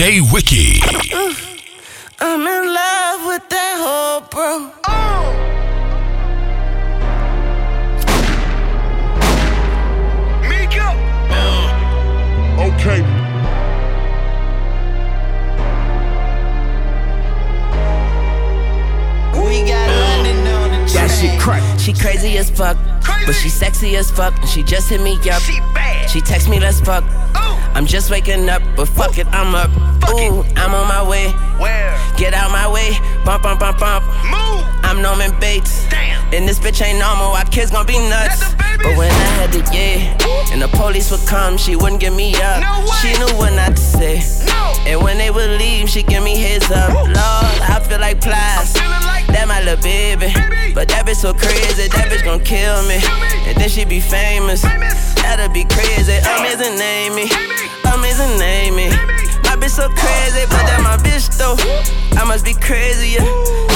DJ Wiki. Mm-hmm. I'm in love with that whole bro. Miko. Uh, okay. We got uh, London on the That shit crack. She crazy as fuck, but she sexy as fuck, and she just hit me up. She bad. She text me, let's fuck. Ooh. I'm just waking up, but fuck it, I'm up. Fuck it. Ooh, I'm on my way. Where? Get out my way. Bump, bump, bump, bump. Move. I'm Norman Bates. Damn. And this bitch ain't normal, our kids gon' be nuts. The But when I had to yeah, and the police would come, she wouldn't give me up. No. She knew what not to say. No. And when they would leave, she give me heads up. Woo. Lord, I feel like Plies. Like That my little baby. Baby. But that bitch so crazy, that bitch gon' kill me. Kill me. And then she be famous. Famous. That'll be crazy. Amazing name me. Amazing name me. My bitch so crazy, but that my bitch though. I must be crazy, yeah.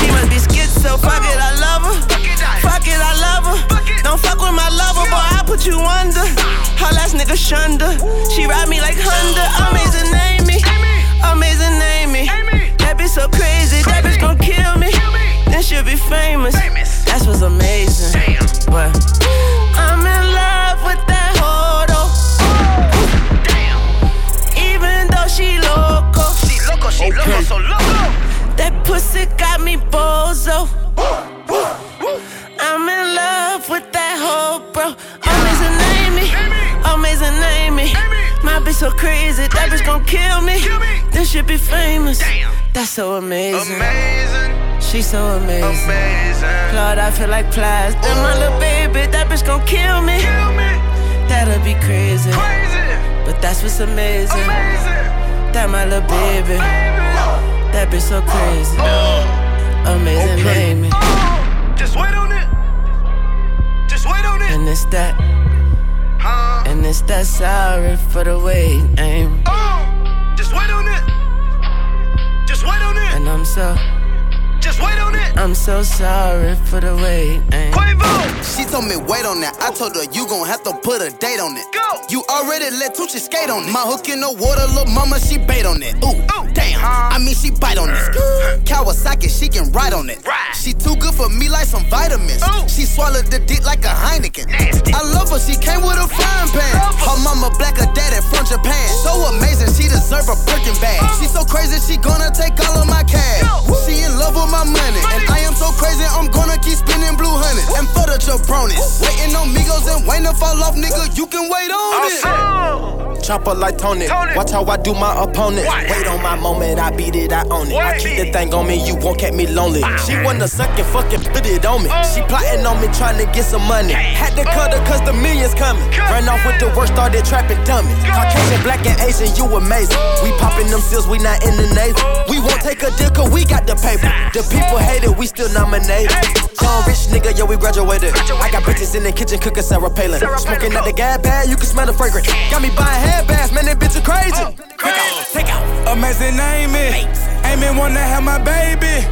She must be schizo. Fuck it, I love her. Fuck it, I- Fuck it, I love her. Don't fuck with my lover, boy. I put you under. Her last nigga Shunda. She ride me like Honda. Amazing name me. Amy. Amazing name me. Amy. That bitch so crazy. That bitch gon' kill me. Then she'll be famous. That's what's amazing. But I'm in love with that hoe though. Damn. Even though she loco. She loco, she loco, so loco. That pussy got me bozo. I'm in love with that hoe, bro. Amazing name me. Amazing name me. My bitch so crazy. That bitch gon' kill me. Then she'll be famous. Damn. That's so amazing. Amazing. She's so amazing. Amazing. Lord, I feel like plies. Then my little baby, that bitch gon' kill me. Kill me. That'll be crazy. Crazy. But that's what's amazing. Amazing. That my little baby. Baby. That bitch so crazy. Uh, uh. Amazing Okay. name uh. And it's that, and it's that sorry for the wait, aim. Oh. Just wait on it. Just wait on it. And I'm so, Just wait on it. I'm so sorry for the wait, aim. Quavo. She told me wait on that. I told her you gon' have to put a date on it. Go. You already let Tucci skate on it. My hook in the water, little mama, she bait on it. Ooh, Ooh. Damn. I mean, she bite on this. Kawasaki, she can ride on it. She too good for me like some vitamins. She swallowed the dick like a Heineken. I love her, she came with a frying pan. Her. Mama black, her dad from Japan. So amazing, she deserve a Birkin bag. She so crazy, she gonna take all of my cash. She in love with my money. And I am so crazy, I'm gonna keep spending blue honey. And for the jabronis. Waiting on Migos and waiting to fall off, nigga. You can wait on it. Oh. Chopper like Tony. Tony. Watch how I do my opponent. What? Wait on my moment, I beat it, I own it. I keep the thing on me, you won't keep me lonely. She wanna suck and fucking put it on me. She oh. plotting on me, trying to get some money. Had to cut her oh. cause the millions coming. Ran off with the worst, started trapping dummies. Caucasian, black, and Asian, you amazing. We popping them seals, we not in the Navy. We won't take a deal cause we got the paper. The people hate it, we still nominated. Young rich nigga, yo, we graduated. I got bitches in the kitchen cooking Sarah Palin. Smoking out the gas bag, you can smell the fragrance. Got me buying headbands, man, that bitch is crazy. Take out, take out. Amazing name it. Ain't wanna have my baby.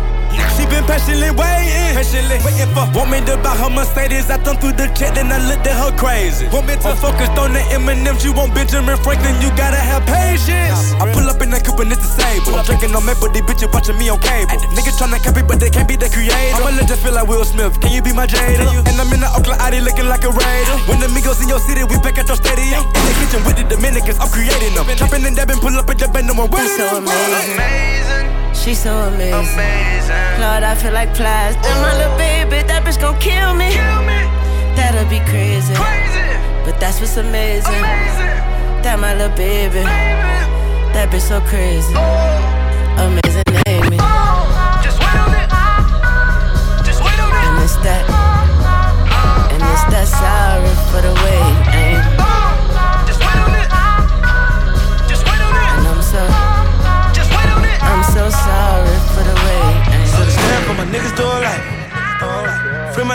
She been patiently waiting, patiently waiting for. Want me to buy her Mercedes? I thumb through the check, then I looked at her crazy. Want me to focus on the M&M's? You want Benjamin Franklin? You gotta have patience. I pull up in that coupe and it's the same. I'm drinking on Maple, these bitches watching me on cable. Niggas tryna copy, but they can't be the creator. I'ma let just feel like Will Smith. Can you be my Jada? And I'm in the Oakland Audi looking like a Raider. When the Migos in your city, we back at your stadium. In the kitchen with the Dominicans, I'm creating them. Chopping and dabbing, pull up at the bend, no one She's so amazing. Amazing. She's so amazing. Amazing. Lord, I feel like plies. Then my little baby, that bitch gon' kill me. Kill me. That'll be crazy. Crazy. But that's what's amazing. Amazing. That my little baby. Baby. That bitch so crazy. Oh. Amazing name me. Oh. Just wait on it. Just wait on it. And it's that. And it's that sorry for the wait.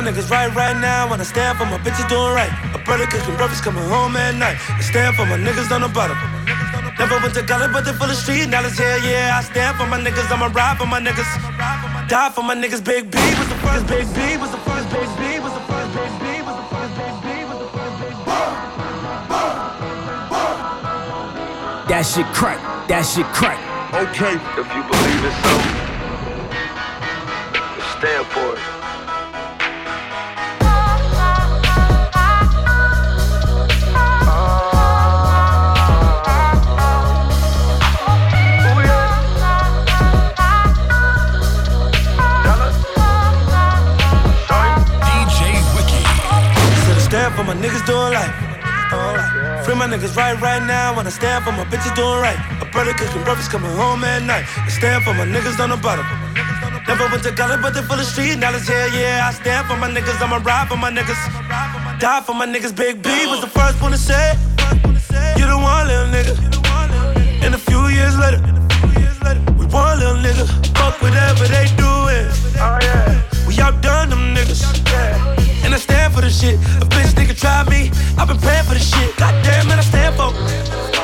My niggas right right now. When I stand for my bitches doing right. A brother cooking breakfast coming home at night. I stand for my niggas on the bottom. Never went to college, but they full of street knowledge. Yeah, yeah. I stand for my niggas. I'ma ride for my niggas. Die for my niggas. Big B was the first. Big B was the first. Big B was the first. Big B was the first. Big B was the first. Big B. That shit crack. That shit crack. Okay. If you believe in something, stand for it. Niggas doing life. Free my niggas right right now. Wanna stand for my bitches doing right. A brother cooking breakfast coming home at night. I stand for my niggas on the bottom. Never went to college, but they full of street knowledge. Yeah, yeah. I stand for my niggas. I'ma ride for my niggas. Die for my niggas. Big B was the first one to say. You the one, little nigga. And a few years later, we one little nigga. Fuck whatever they doing. Oh, we outdone them niggas. And I stand for the shit. A bitch try me. I've been praying for this shit. Goddamn, man, I stand for.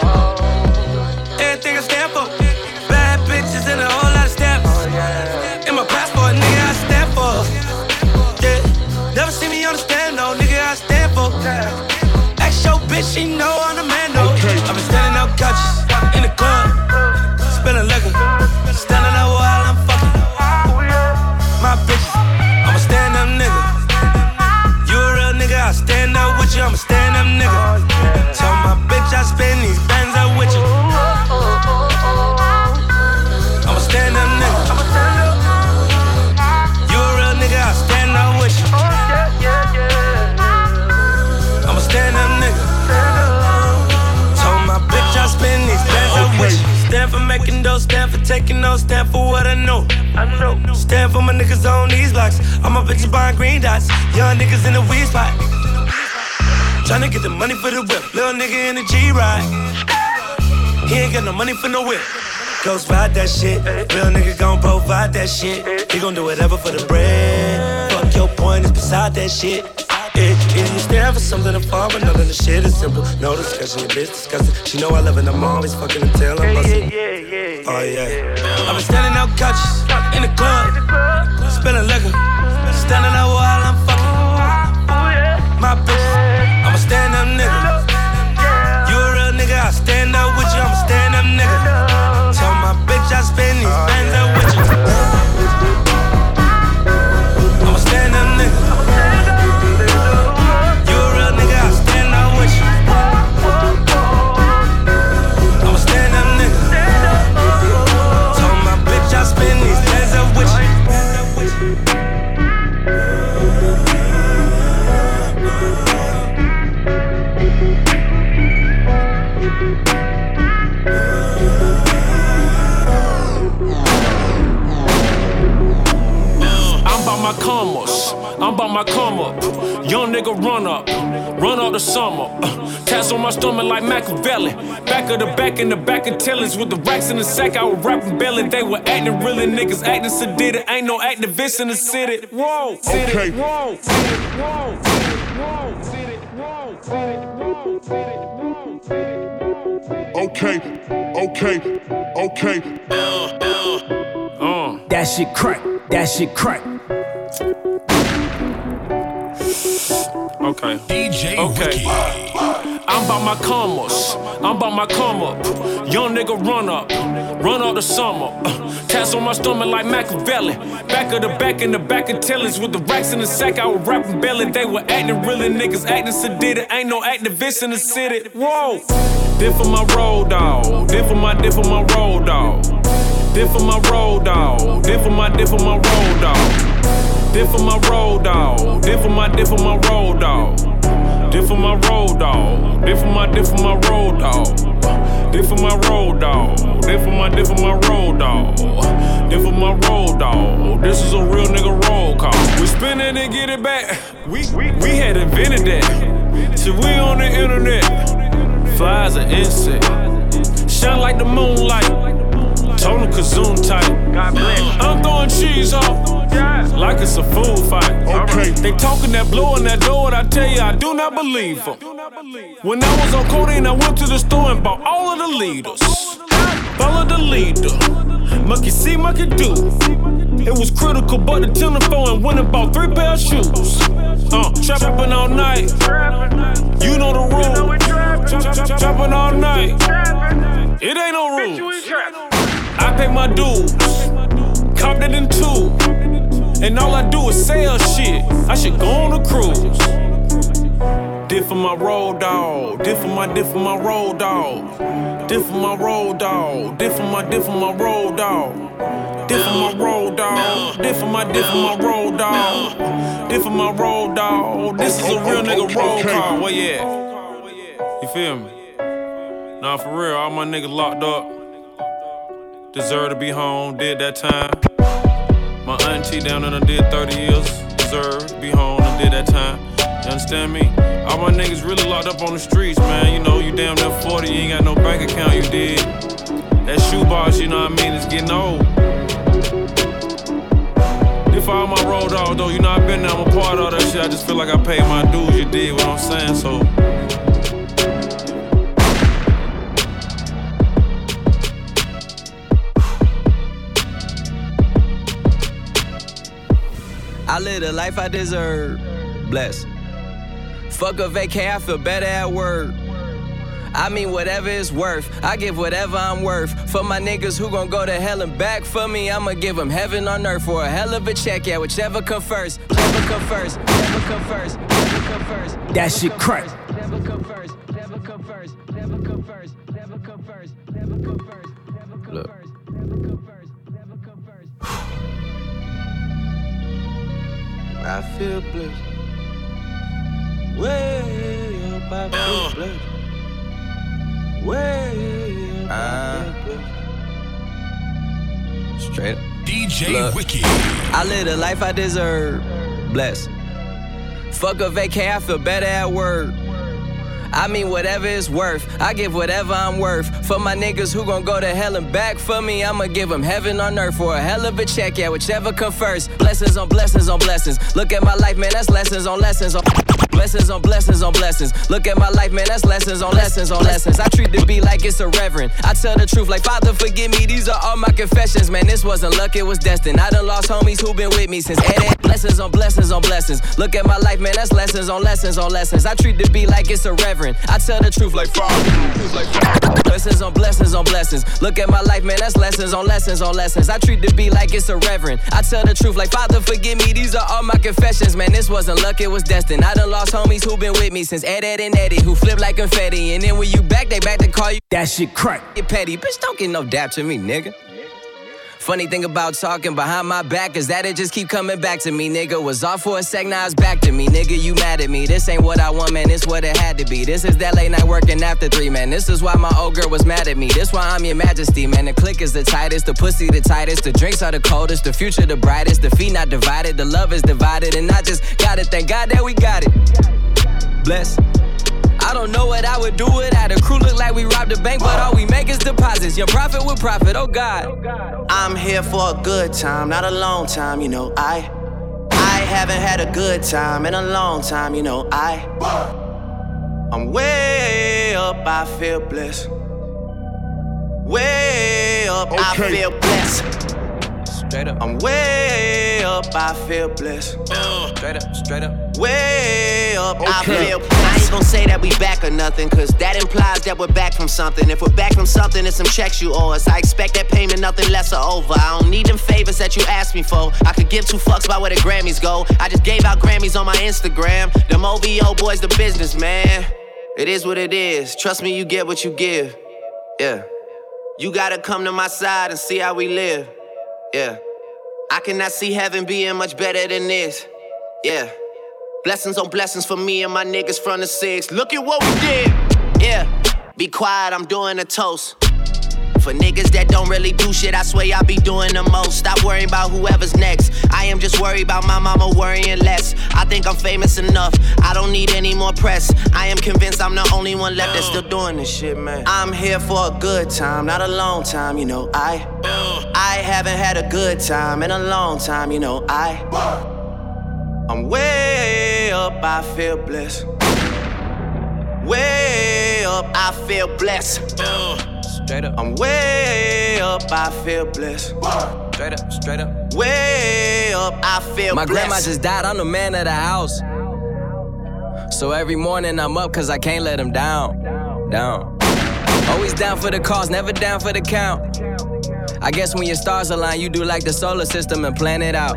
Know. Stand for my niggas on these blocks. All my bitches buying green dots. Young niggas in the weed spot. Tryna get the money for the whip. Little nigga in the G ride. He ain't got no money for no whip. Ghost ride that shit. Real nigga gon' provide that shit. He gon' do whatever for the bread. Fuck your point is beside that shit. Yeah, yeah, you stand for something to fall, but none of the shit is simple. No discussion, your bitch disgusting. She know I love it, I'm always fucking until I'm busting. Oh yeah. I've been standing out couches in the club, spilling liquor, standing out Young nigga run up. Run up the summer. Uh, tats on my stomach like Machiavelli. Back of the back in the back of tellers with the racks in the sack. I was rapping belly. They were acting really niggas acting sedated. Ain't no activists in the city. Whoa, city. Okay. Whoa, city. Whoa, city. Whoa, city. Whoa, city. Whoa, city. Whoa, city. Okay. Okay. Okay. Uh. That shit crack. That shit crack. Okay. DJ Okay. Wiki. I'm about my commas. I'm about my come up. Young nigga run up. Run up the summer. Uh, tats on my stomach like Machiavelli. Back of the back in the back of tellers with the racks in the sack. I was rapping belly. They were acting really niggas acting sedated. Ain't no activists in the city. Whoa. Did for my road dog. Did for my did for my road dog. Did for my road dog. Did for my did for my road dog. Did for my road dog. Did for my did for my road dog. Did for my road dog. Did for my did for my road dog. Did for my road dog. Did for my did for my road dog. Did for my road dog. This is a real nigga roll call. We spin it and get it back. We we, we had invented that. So we on the internet. Flies an insect. Shine like the moonlight. Total Kazoon type. God bless. I'm throwing cheese off. Like it's a food fight. Okay. They talking that blow in that door, and I tell you, I do not believe them. When I was on codeine, I went to the store and bought all of the leaders. Follow the leader. Monkey see, monkey do. It was critical, but the telephone and went and bought three pair of shoes. Uh, trapping all night. You know the rule. Trapping all night. It ain't no rules. I pay my dues. It in two. And all I do is sell shit. I should go on a cruise. Did for my road dog. Did for my, did for my road dog. Did for my road dog. Did for my, did for my road dog. Did for my road dog. Did for my, did for my road dog. Did for my road dog. This is a real nigga road call. Where you at? You feel me? Nah, for real, all my niggas locked up. Deserve to be home, did that time. My auntie down and I did 30 years. Deserve to be home and did that time. You understand me? All my niggas really locked up on the streets, man. You know, you damn near 40, you ain't got no bank account, you did. That shoebox, you know what I mean, it's getting old. If all my road dog though, you know I've been there, I'm a part of that shit. I just feel like I paid my dues, you did what I'm saying, so I live the life I deserve. Bless. Fuck a vacay, I feel better at work. I mean, whatever it's worth. I give whatever I'm worth. For my niggas who gon' go to hell and back for me, I'ma give them heaven on earth for a hell of a check. Yeah, whichever come first. Never come first. Never come first. Never come first. That shit crack. Never come first. I feel blessed. Way up, I feel blessed. Way up, I feel ah. blessed. Straight up. DJ Look. Wiki. I live the life I deserve. Bless. Fuck a vacay, I feel better at work. I mean, whatever it's worth. I give whatever I'm worth. For my niggas who gon' go to hell and back for me, I'ma give them heaven on earth for a hell of a check. Yeah, whichever come first. Blessings on blessings on blessings. Look at my life, man, that's lessons on lessons on. Blessings on blessings on blessings. Look at my life, man, that's lessons on lessons on lessons. I treat the beat like it's a reverend. I tell the truth, like Father, forgive me. These are all my confessions, man. This wasn't luck, it was destined. I done lost homies who been with me since Ed. Blessings on blessings on blessings. Look at my life, man, that's lessons on lessons on lessons. I treat the beat like it's a reverend. I tell the truth. Like Father. Blessings on blessings on blessings. Look at my life, man, that's lessons on lessons on lessons. I treat the beat like it's a reverend. I tell the truth, like Father, forgive me. These are all my confessions, man. This wasn't luck, it was destined. I done lost homies who been with me since Ed Ed and Eddie, who flip like confetti. And then when you back, they back to call you That shit crack. get petty. Bitch, don't get no dap to me, nigga. Funny thing about talking behind my back is that it just keep coming back to me, nigga. Was off for a sec, now it's back to me, nigga. You mad at me? This ain't what I want, man. This what it had to be. This is that late night working after three, man. This is why my old girl was mad at me. This why I'm your majesty, man. The click is the tightest, the pussy the tightest, the drinks are the coldest, the future the brightest, the feet not divided, the love is divided, and I just gotta thank God that we got it. Bless. I don't know what I would do without a crew. Look like we robbed a bank, but all we make is deposits. Your profit with profit, oh God. I'm here for a good time, not a long time, you know. I I haven't had a good time in a long time, you know. I I'm way up, I feel blessed. Way up, I feel blessed. Straight up, I'm way up, I feel blessed. Uh. straight up, straight up. Way up, I feel. blessed. I ain't gonna say that we back or nothing, cause that implies that we're back from something. If we're back from something, it's some checks you owe us. I expect that payment, nothing less or over. I don't need them favors that you asked me for. I could give two fucks about where the Grammys go. I just gave out Grammys on my Instagram. Them OVO boys, the business, man. It is what it is. Trust me, you get what you give. Yeah. You gotta come to my side and see how we live. Yeah. I cannot see heaven being much better than this. Yeah. Blessings on blessings for me and my niggas from the six. Look at what we did. Yeah. Be quiet, I'm doing a toast. For niggas that don't really do shit, I swear I be doing the most. Stop worrying about whoever's next. I am just worried about my mama worrying less. I think I'm famous enough. I don't need any more press. I am convinced I'm the only one left that's still doing this shit, man. I'm here for a good time, not a long time, you know. I I haven't had a good time in a long time, you know. I I'm way up, I feel blessed. Way up, I feel blessed. Straight up, I'm way up, I feel blessed. straight up, straight up. Way up, I feel My blessed. grandma just died, I'm the man of the house. So every morning I'm up cause I can't let him down. Down. Always down for the cause, never down for the count. I guess when your stars align, you do like the solar system and plan it out.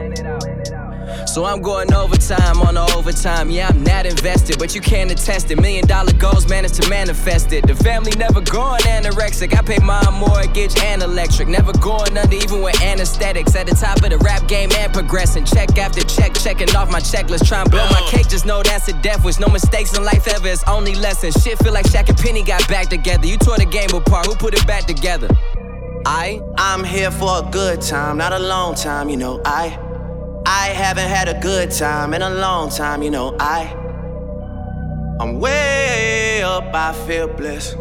So I'm going overtime on the overtime. Yeah, I'm not invested, but you can't attest it. Million dollar goals managed to manifest it. The family never going anorexic. I pay my mortgage and electric. Never going under, even with anesthetics. At the top of the rap game and progressing. Check after check, checking off my checklist. Try and blow my cake, just know that's a death wish. No mistakes in life ever, it's only lessons. Shit feel like Shaq and Penny got back together. You tore the game apart, who put it back together? I? I'm here for a good time, not a long time, you know. I I haven't had a good time in a long time, you know. I I'm way up, I feel blessed.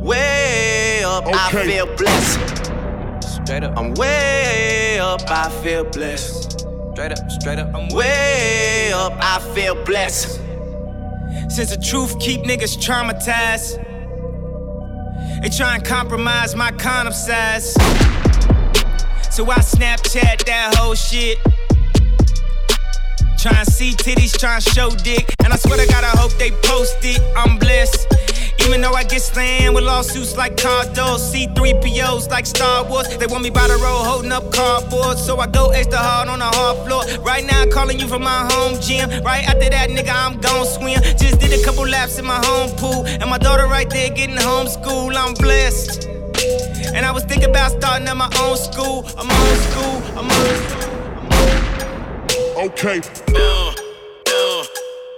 Way up, I feel blessed. Straight up. I'm way up, I feel blessed. Straight up, straight up. I'm way up, I feel blessed. Since the truth keep niggas traumatized. They try and compromise my condom size. So I Snapchat that whole shit. Trying to see titties, trying to show dick. And I swear to God, I hope they post it. I'm blessed. Even though I get slammed with lawsuits like Cardo, C3POs like Star Wars. They want me by the road holding up cardboard. So I go extra hard on the hard floor. Right now, I'm calling you from my home gym. Right after that, nigga, I'm gon' swim. Just did a couple laps in my home pool. And my daughter right there getting homeschool. I'm blessed. And I was thinking about starting at my own school. I'm own school. I'm own school. Okay.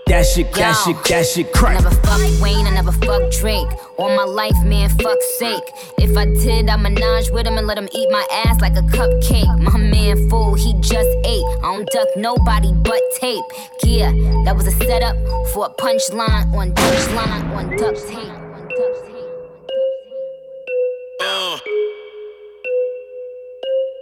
That shit, that Yo. shit, that shit crack. Never fuck Wayne, I never fuck Drake. All my life, man, fuck sake. If I did, I'm menage with him and let him eat my ass like a cupcake. My man fool, he just ate. I don't duck nobody but tape. Yeah, that was a setup for a punchline on Dutch line on duct tape. On duct tape. Yo.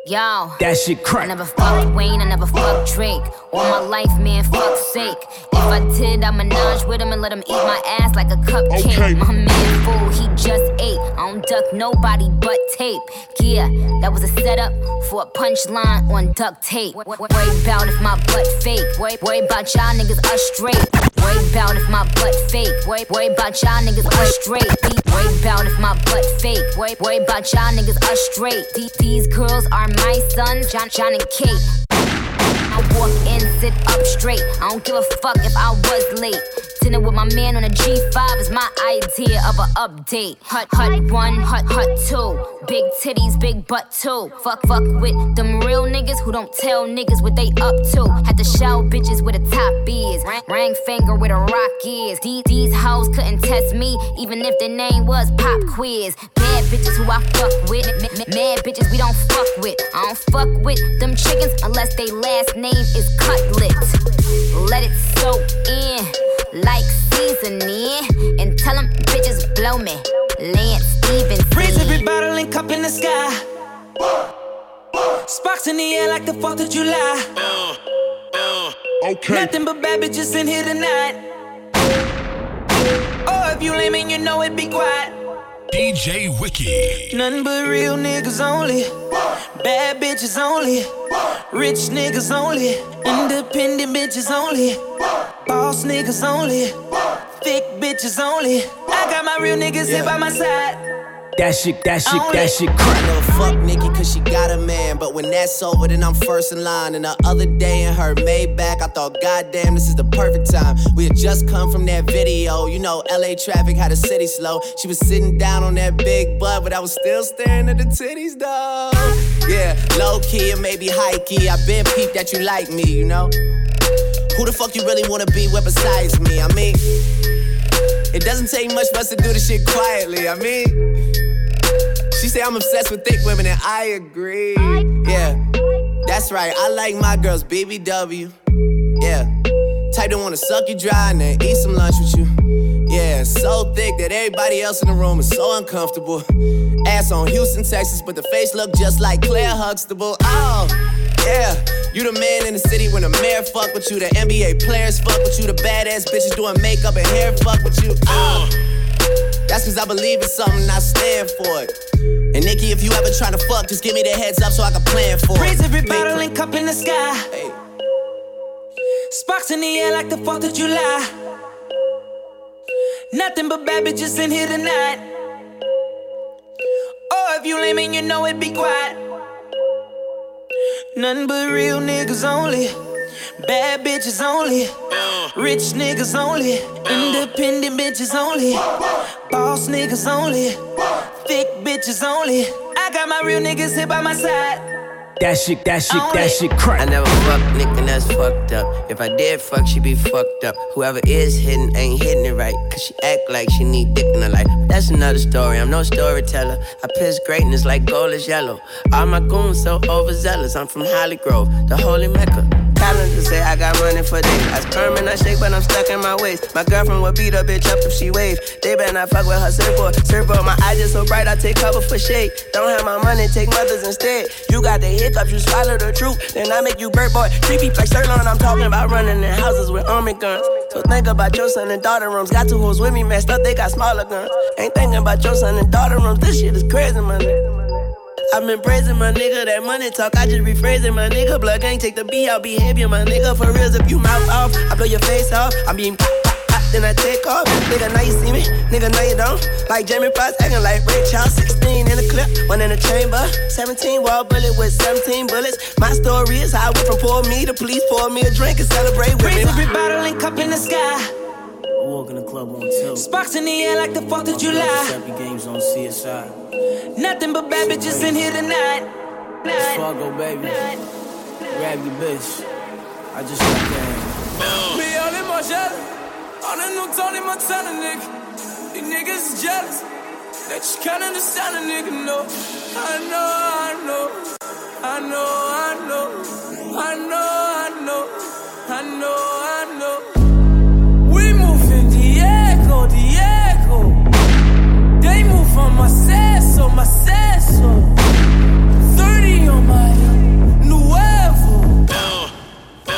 That shit I crack. never fucked Wayne, I never fucked Drake. All my life, man, fuck sake. If I did, I menage with him and let him eat my ass like a cupcake. Okay. My man fool, he just ate. I don't duck nobody but tape. Yeah, that was a setup for a punchline on duct tape. Worry about if my butt fake. Worry, about y'all niggas are straight. Worry about if my butt fake. Worry, about y'all niggas are straight. Worry about if my butt fake. Worry, about y'all niggas us straight. These, these girls are my son, John, John and Kate. Walk in, sit up straight. I don't give a fuck if I was late. Dinner with my man on a G5 is my idea of a update. Hut, hut one, hut, hut two. Big titties, big butt too. Fuck, fuck with them real niggas who don't tell niggas what they up to. Had to show bitches where the top is. Ring finger where the rock is. These, hoes couldn't test me, even if their name was Pop Quiz. Bad bitches who I fuck with. Mad bitches we don't fuck with. I don't fuck with them chickens unless they last name is Cutlet. Let it soak in like seasoning. And tell them bitches blow me. Lance Stephenson. Raise every bottle and cup in the sky. Sparks in the air like the 4th of July. Uh, uh, okay. Nothing but bad bitches in here tonight. Oh, if you lame and you know it, be quiet. DJ Wiki. Nothing but real niggas only. Bad bitches only. Rich niggas only. Independent bitches only. Boss niggas only. Thick bitches only. I got my real niggas here by my side. That shit, that shit, that shit I crack. never fuck Nikki cause she got a man. But when that's over, then I'm first in line. And the other day in her Maybach, I thought, goddamn, this is the perfect time. We had just come from that video. You know, LA traffic had the city slow. She was sitting down on that big butt, but I was still staring at the titties, though. Yeah, low key and maybe high key. I been peeped that you like me, you know? Who the fuck you really wanna be with besides me? I mean, it doesn't take much for us to do this shit quietly. I mean, she say I'm obsessed with thick women, and I agree. Yeah, that's right. I like my girls BBW. Yeah, type that wanna suck you dry and then eat some lunch with you. Yeah, so thick that everybody else in the room is so uncomfortable. Ass on Houston, Texas, but the face look just like Claire Huxtable. Oh, yeah. You the man in the city when the mayor fuck with you, the NBA players fuck with you, the badass bitches doing makeup and hair fuck with you. Oh. That's cause I believe in something I stand for it. And Nikki, if you ever try to fuck, just give me the heads up so I can plan for it. Raise every bottle and cup in the sky. Hey. Sparks in the air like the 4th of July. Nothing but bad bitches in here tonight. Oh, if if you lame and you know it, be quiet. Nothing but real niggas only. Bad bitches only. Rich niggas only. Independent bitches only. Boss niggas only. Thick bitches only. I got my real niggas here by my side. That shit, that shit, that shit crack. I never fuck nigga, that's fucked up. If I did fuck, she be fucked up. Whoever is hitting ain't hitting it right. Cause she act like she need dick in her life. That's another story, I'm no storyteller. I piss greatness like gold is yellow. All my goons so overzealous. I'm from Holly Grove, the holy mecca say I got money for days. I sperm and I shake, but I'm stuck in my waist. My girlfriend would beat a bitch up if she wave. They better not fuck with her surfboard. Surfboard, my eyes just so bright, I take cover for shade. Don't have my money, take mothers instead. You got the hiccups, you swallow the truth. Then I make you bird boy. Creepy like Sirloin, I'm talking about running in houses with army guns. So think about your son and daughter rooms. Got two hoes with me, messed up, they got smaller guns. Ain't thinking about your son and daughter rooms. This shit is crazy, man. I've been praising my nigga, that money talk, I just rephrasing my nigga. Blood gang, take the B out behavior, my nigga. For reals, if you mouth off, I blow your face off. I'm being then I take off. Nigga, now you see me, nigga, now you don't. Like Jamie Foxx, acting like Ray Charles. 16 in the clip, one in the chamber. 17 wall bullet with 17 bullets. My story is how I went from poor me to police pour me a drink and celebrate with Raise me. every bottle and cup in the sky. Walk in the club on tilt. Sparks in the air like the 4th of July. Happy games on CSI. Nothing but bad bitches in here tonight. Night. go, baby. Night. Grab your bitch. I just got down. Me all in my shell. On a new Tony Montana, nigga. These niggas is jealous. They just can't understand a nigga, no. I know. I know, I know. I know, I know. Macesso. Um 30 on my nuevo.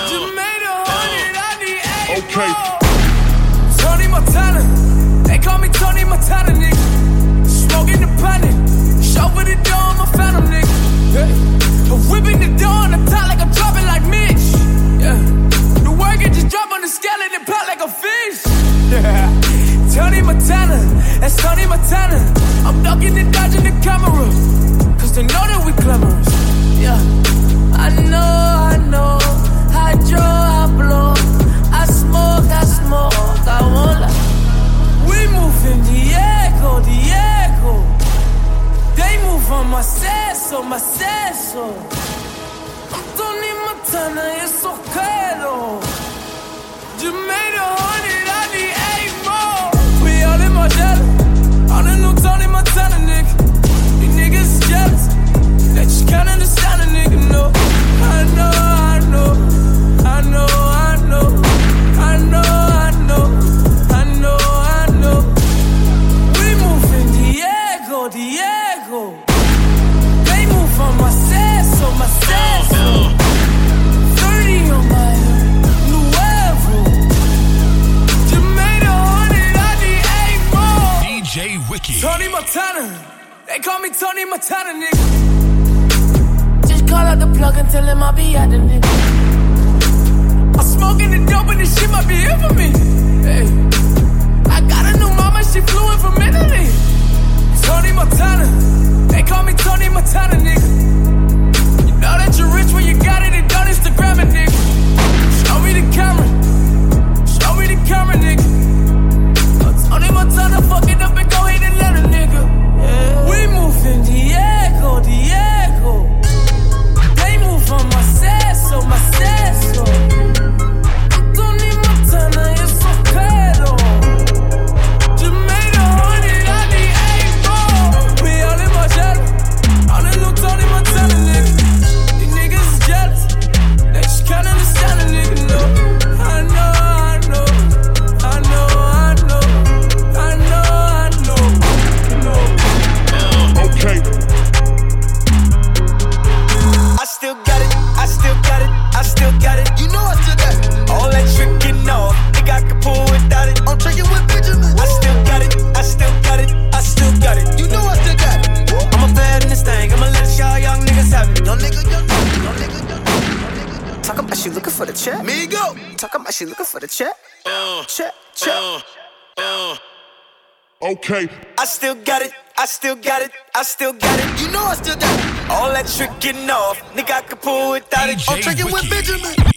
Jermaine hundred, I need eight Okay. Tony Montana, they call me Tony Montana, nigga. Smoking the panic, chauffeur the door, I'm a phantom, nigga. Hey. Whipping the door on the top like I'm dropping like Mitch. Yeah. The work just drop on the scale pop like a fish. Yeah. Tony Montana, that's Tony Montana. I'm ducking and dodging the camera. Cause they know that we glamorous. Yeah. I know, I know. I draw, I blow. I smoke, I smoke. I won't lie. We move in Diego, Diego. They move on my seso, my seso. I'm Tony Montana, it's okay though. Tony Montana, nigga. These niggas jealous. They just can't understand a nigga, no. I know, I know, I know, Montana. They call me Tony Montana, nigga. Just call out the plug and tell him I'll be at the nigga. I'm smoking the dope and this shit might be here for me. Hey. I got a new mama, she flew in from Italy. Tony Montana. They call me Tony Montana, nigga. You know that you're rich when you got it and don't Instagram it, nigga. Still got it, I still got it, I still got it. You know I still got it. All that tricking off, nigga, I can pull without it. I'm oh, tricking with Benjamin.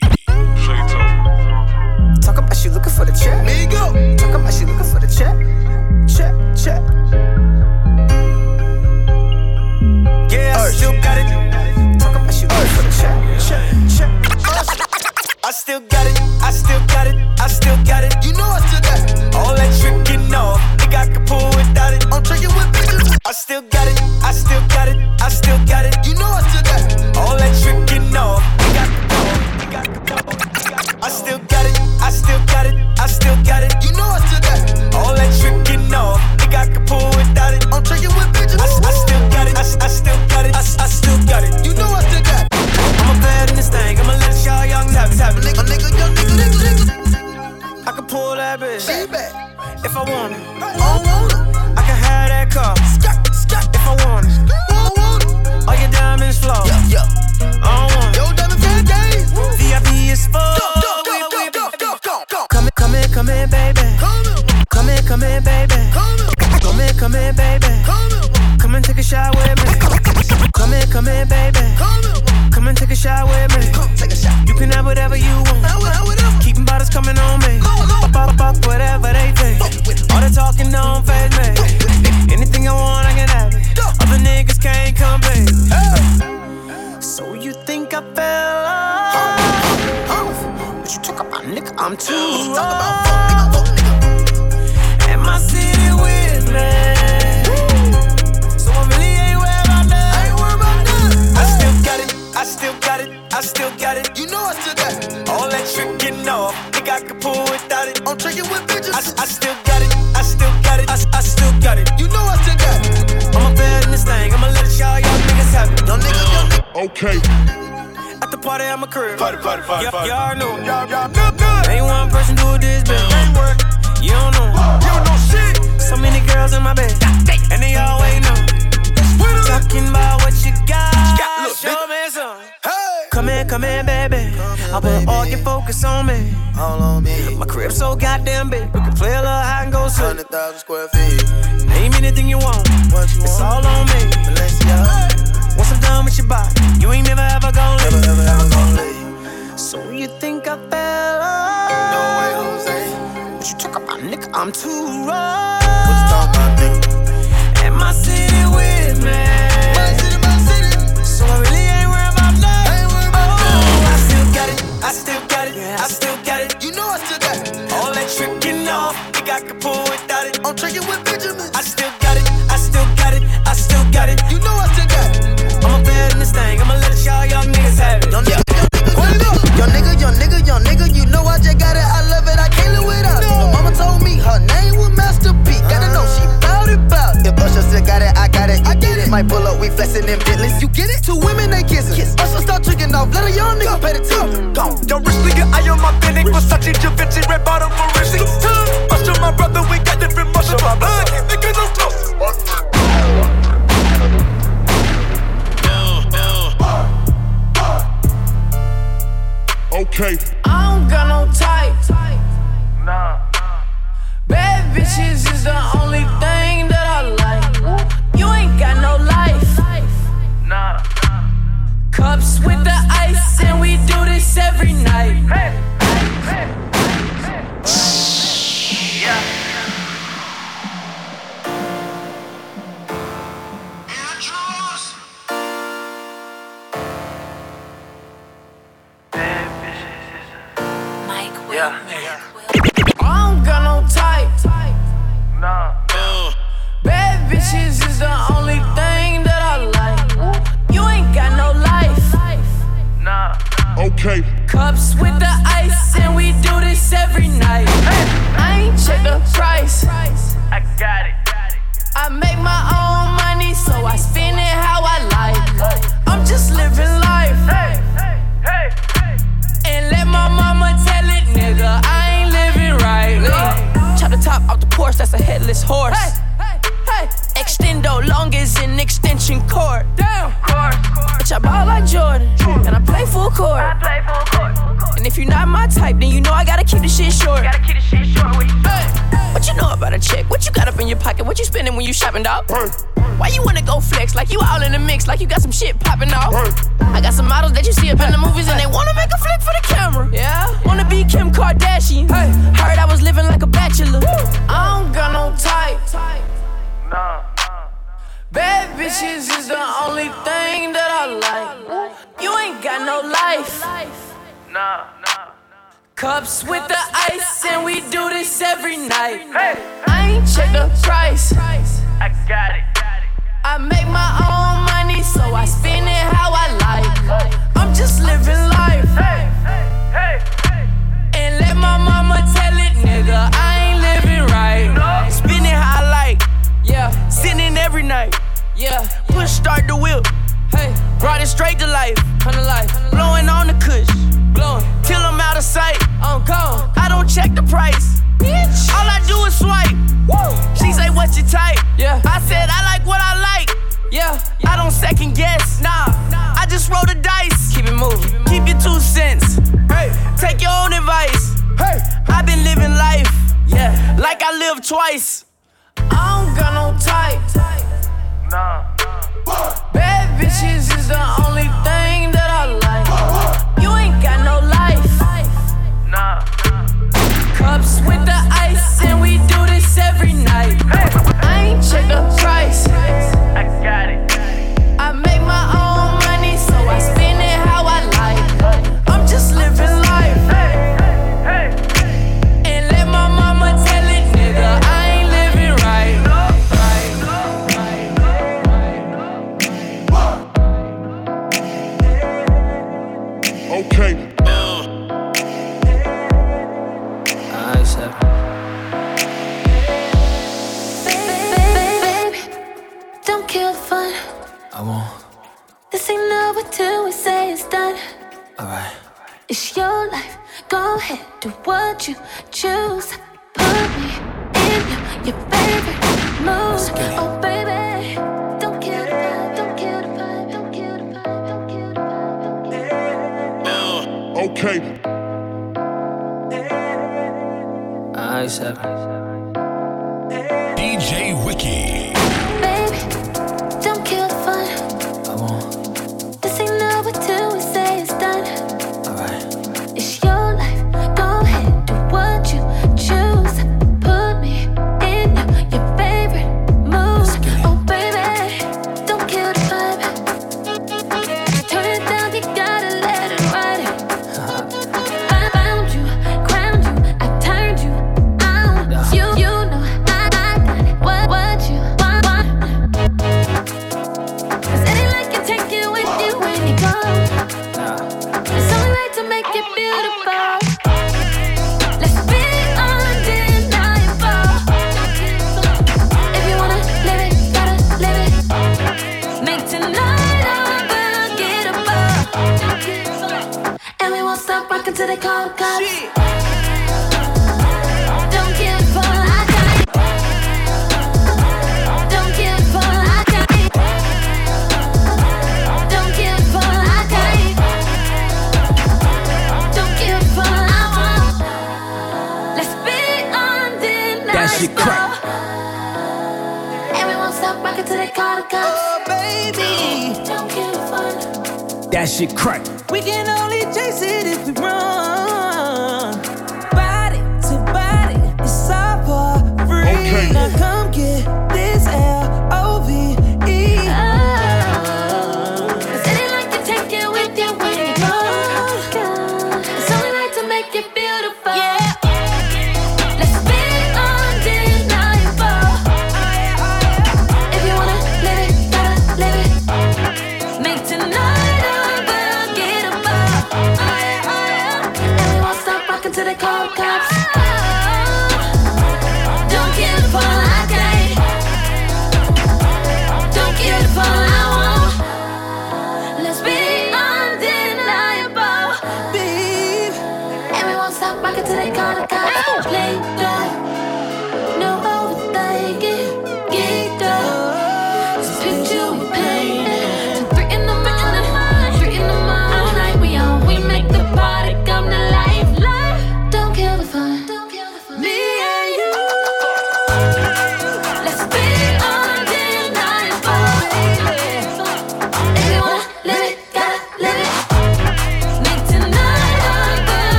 Shot with me. Come in, come in, baby. come and take a shot with me. You can have whatever you want. Keeping bottles coming on me. Go. Fuck, fuck, whatever they think. All the talking don't phase me. Anything I want, I can have it. Other niggas can't come back. So you think I fell off? But you talk about nigga, I'm too Talk about I, I still got it, I still got it, I, I still got it. You know I still got it. I'm a bad in this thing, I'ma let y'all young niggas have it. Young nigga, young nigga. Okay. At the party, I'm a crib. Party, party, party, Y- party. y'all know. Y'all, y'all good, good. Ain't one person do this, bitch. You don't know. You don't know shit. So many girls in my bed, and they all waiting on. Talking about what you got. Look, Show me some. Come in, come in, baby. I baby. want all your focus on me. All on me. My crib so goddamn big. We can play a little hide and go seek. Hundred thousand square feet. Name anything you want. What you It's want? all on me. Balenciaga. Once I'm done with your body, you ain't never ever gonna leave. Never, ever, ever gonna leave. So you think I fell No way, Jose. What you talk about, nigga? I'm too raw. I still got it. I still got it. You know I still got it. All that tricking off, nigga, I can pull without it. I'm tricking with Benjamin. I still got it. I still got it. I still got it. You know I still got it. I'm a bad in this thing. I'ma let y'all young niggas have it. Young nigga, young nigga, young nigga, young nigga, you know I just got it. I love it. I can't live without it. My mama told me her name was Master P. Gotta know she bout it, bout it. If Usher still got it, I got it. I get it. Might pull up, we flexing them Bentleys. You get it? Two women they kissing. Kiss. Usher start tricking off. Let a young nigga pay the tip. Gone. Yo, rich nigga, I am my Benny, Versace, Givenchy, red bottom for Rizzy. Usher, my brother, we got different muscles. My blood, nigga, no close. Okay. roll the dice. Keep it moving. Keep your two cents. Hey. Take your own advice. Hey. I've been living life. Yeah. Like I lived twice. I don't got no type. Nah. Bad bitches is the only thing that I like. You ain't got no life. Nah. Cups with the ice, and we do this every night. It's your life. Go ahead, do what you choose. Put me in your, your favorite moves. Oh, baby. Don't care the don't care the don't care the don't don't Okay. I said. DJ Wiki. to the car Shit. Crack. Cops. Oh, that shit crack.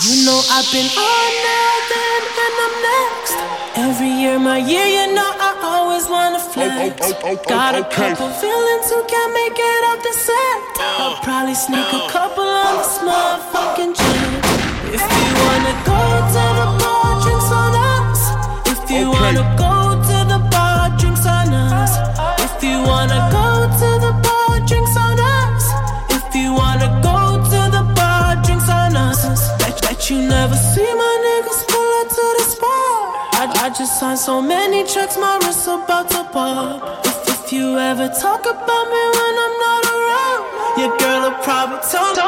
I've been on now, then, and I'm next. Every year, my year, you know I always wanna oh, oh, flex. Oh, Got a couple feelings who can't make it off the set. I'll probably sneak a couple on this motherfucking jet. If you wanna go to the bar, drinks on us. If you wanna go to the bar, drinks on us. If you wanna go You never see my niggas pull up to the spot. I, I just signed so many checks, my wrist about to pop. If, if you ever talk about me when I'm not around, your girl will probably tell me.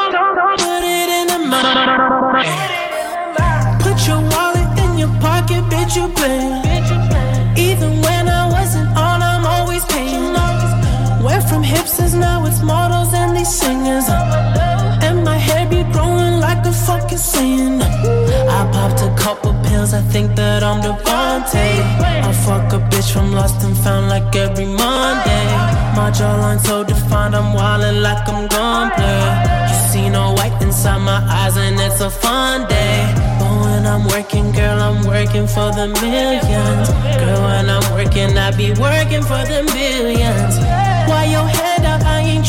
Put it in the mouth. Put your wallet in your pocket, bitch, you playing. Even when I wasn't on, I'm always paying. Went from hipsters, now it's models and these singers. Fucking saying. I popped a couple pills, I think that I'm Devontae. I fuck a bitch from lost and found like every Monday. My jawline so defined, I'm wildin' like I'm gon' play. You see no white inside my eyes, and it's a fun day. But when I'm working, girl, I'm working for the millions. Girl, when I'm working, I be working for the millions. Why your head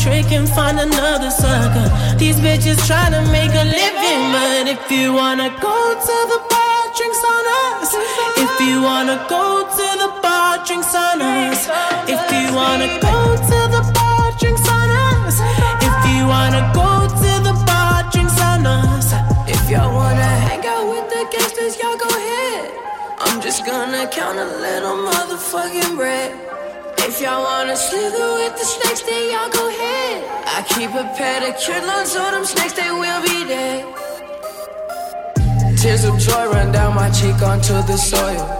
up? and find another sucker. These bitches tryna make a living, but if you wanna go to the bar, drinks on us. If you wanna go to the bar, drinks on us. If you wanna go to the bar, drinks on us. If you wanna go to the bar, drinks on us. If y'all wanna hang out with the gangsters, y'all go ahead. I'm just gonna count a little motherfucking bread. If y'all wanna slither with the snakes, then y'all go ahead. I keep a pedicure line so them snakes they will be dead. Tears of joy run down my cheek onto the soil.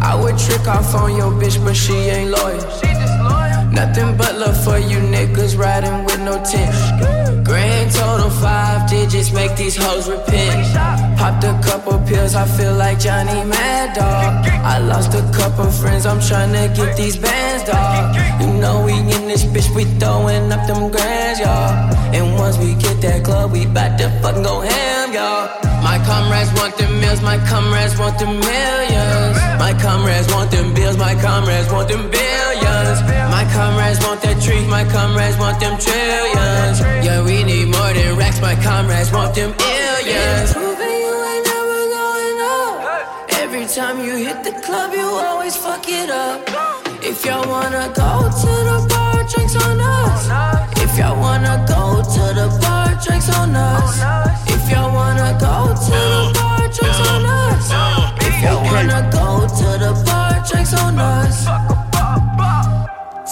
I would trick off on your bitch, but she ain't loyal. Nothing but love for you niggas riding with no tent. Grand total five digits make these hoes repent. Popped a couple pills, I feel like Johnny Mad Dog. I lost a couple friends, I'm tryna get these bands, dog. You know we in this bitch, we throwing up them grands, y'all. And once we get that club, we bout to fucking go ham, y'all. My comrades want them meals, my comrades want them millions. My comrades want them bills, my comrades want them billions. My comrades want that trees, my comrades want them trillions. Yeah, we need more than racks, my comrades want them illions. Proving you ain't never going up. Every time you hit the club, you always fuck it up. If y'all wanna go to the bar, drinks on us. If y'all wanna go to the bar, drinks on us. Uh, uh, uh, if y'all wanna go to the bar, drinks on us. If y'all wanna go to the bar, drinks on us.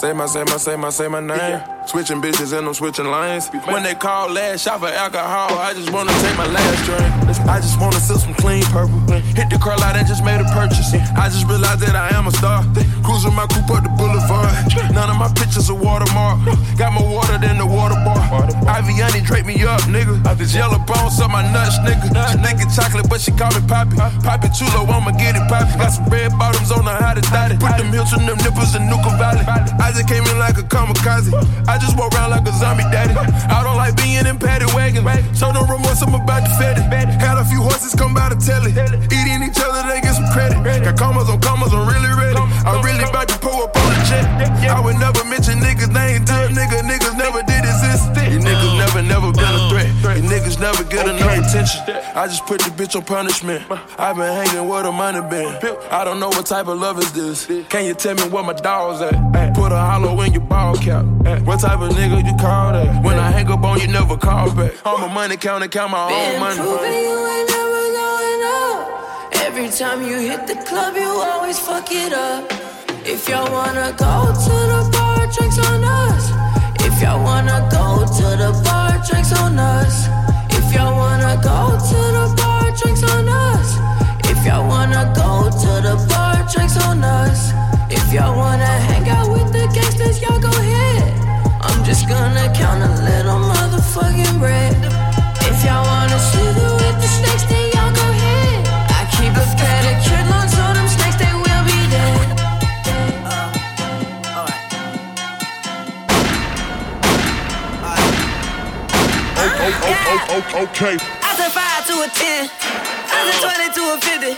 Say my, say my, say my, say my name. Switching bitches and I'm switching lanes. When they call last shot for alcohol, I just wanna take my last drink. I just wanna sip some clean purple. Hit the car lot and just made a purchase. I just realized that I am a star. Cruising my coupe up the boulevard. None of my pictures are watermark. Got more water than the water bar. Ivy Aviani drape me up, nigga. This yellow bones up my nuts, nigga. She thinking chocolate, but she call me Poppy. Poppy Chulo, I'ma get it Poppy. Got some red bottoms on the how to dot it. Put them hills on them nipples in Nuka Valley. I just came in like a kamikaze. I just walk around like a zombie daddy. I don't like being in paddy wagons. So no remorse, I'm about to fed it. Had a few horses come by to tell it. Eating each other, they get some credit. Got commas on commas, I'm really ready. I'm really about to pull up on the jet. I would never mention niggas' name to a nigga. Niggas never did exist. You niggas never, never been a threat. You niggas never get enough attention. I just put the bitch on punishment. I've been hanging where the money been. I don't know what type of love is this. Can you tell me where my dogs at? Put a hollow in your ball cap. What type of nigga you call that? When I hang up on you, never call back. I'm a money counter, count my own Been money. proving you ain't never going up. Every time you hit the club, you always fuck it up. If y'all wanna go to the bar, drinks on us. If y'all wanna go to the bar, drinks on us. If y'all wanna go to the bar, drinks on us. If y'all wanna go to the bar, drinks on us. If y'all wanna hang out with the gangsters, y'all go ahead. I'm just gonna count a little motherfucking bread. Okay. I said five to a ten. I said twenty to a fifty.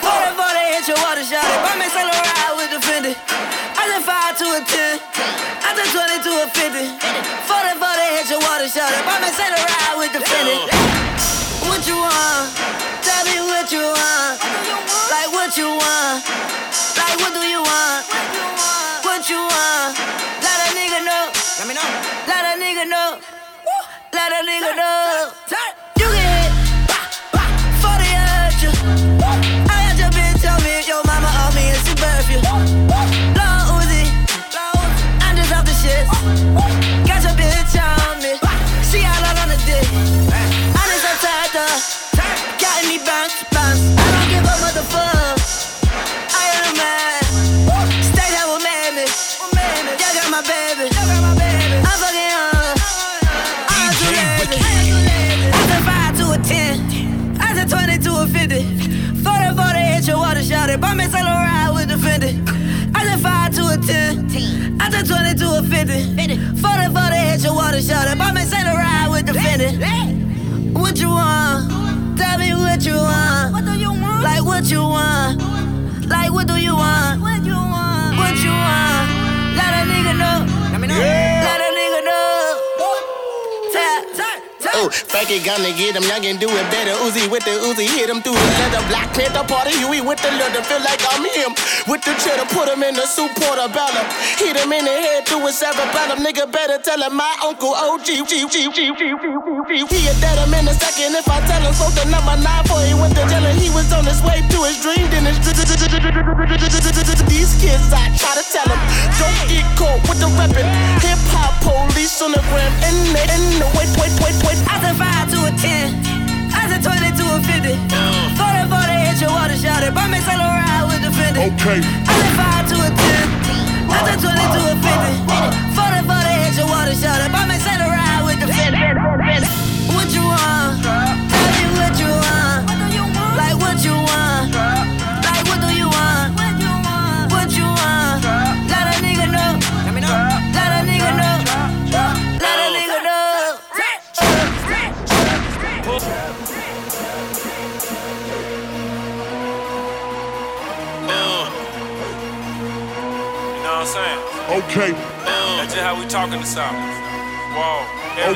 Forty, forty, hit your water shot. If I make Saint Laurent with the Fendi. I said five to a ten. I said twenty to a fifty. Forty, forty, hit your water shot. If I make Saint Laurent with the Fendi. What you want? Tell me what you want. Like what you want. Like what do you want? What you want? Let a nigga know. Let me know. Let a nigga know. Let a nigga know. 10. I just 22 or 50. 40 40 hit your water shot up. I'm in a ride with the finish. What you want? Tell me what you want. What do you want? Like what you want? Like what do you want? What you want? What you want? Let a nigga know. Let me know. Yeah. Let a Oh, fake it, gonna get him, y'all can do it better. Uzi with the Uzi, hit him through the leather. Black Panther party, Huey with the leather. Feel like I'm him. With the cheddar, put him in the soup portobello. Hit him in the head through a cerebellum. Nigga better tell him my uncle OG. G, G, G, G, G, G, G. He a dead him in a second if I tell him. So the number nine for he went to jail and he was on his way to his dream. Then his these kids, I try to tell them, don't get caught with the weapon. Hip hop police on the gram and they and the wait, wait, wait, wait. I said five to a ten. I said twenty to a fifty. Forty, forty, hit your water shot it. Bump me Saint Laurent with the Fendi. Okay. I said five to a ten. I said twenty to a fifty. Forty, forty,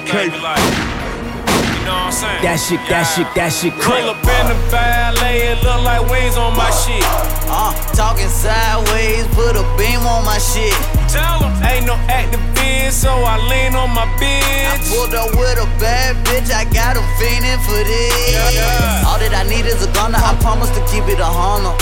Okay. Everything be like. You know what I'm saying? That shit, that shit, that shit Pull up in the ballet, it look like wings on my shit. Uh, talking sideways, put a beam on my shit. Tell 'em ain't no active biz, so I lean on my bitch. I pulled up with a bad bitch, I got him fiending for this. Yeah. All that I need is a gunner, I promise to keep it a hundred.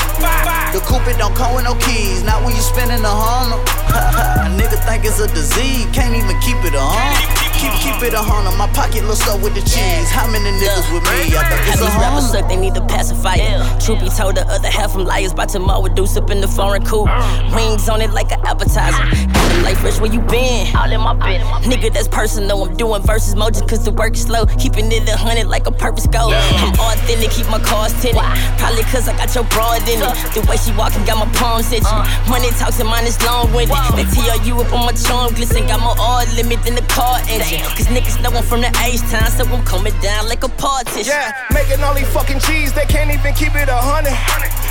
The coupe it don't come with no keys, not when you spending a hundred. a nigga think it's a disease, can't even keep it a hundred. Keep, keep it a hundred, my pocket looks up with the cheese. How many niggas with me? I think Have it's a these rappers suck, they need a pacifier. Truth be told, the other half them liars. By tomorrow, deuce up in the foreign coupe. Uh. Rings on it like an appetizer. Got the life fresh, where you been? All in my bed. Nigga, that's personal. I'm doing verses motion cause the work is slow. Keeping it a hundred like a purpose goal. I'm authentic, keep my cars tinted. Probably cause I got your broad in it. The way she walking got my palms itching. Uh. Money talks and mine is long winded. They tell you up on my charm glisten. Got more oil limit than the car engine. Cause niggas know I'm from the H time, so I'm coming down like a partition. Yeah, making all these fucking cheese, they can't even keep it a hundred.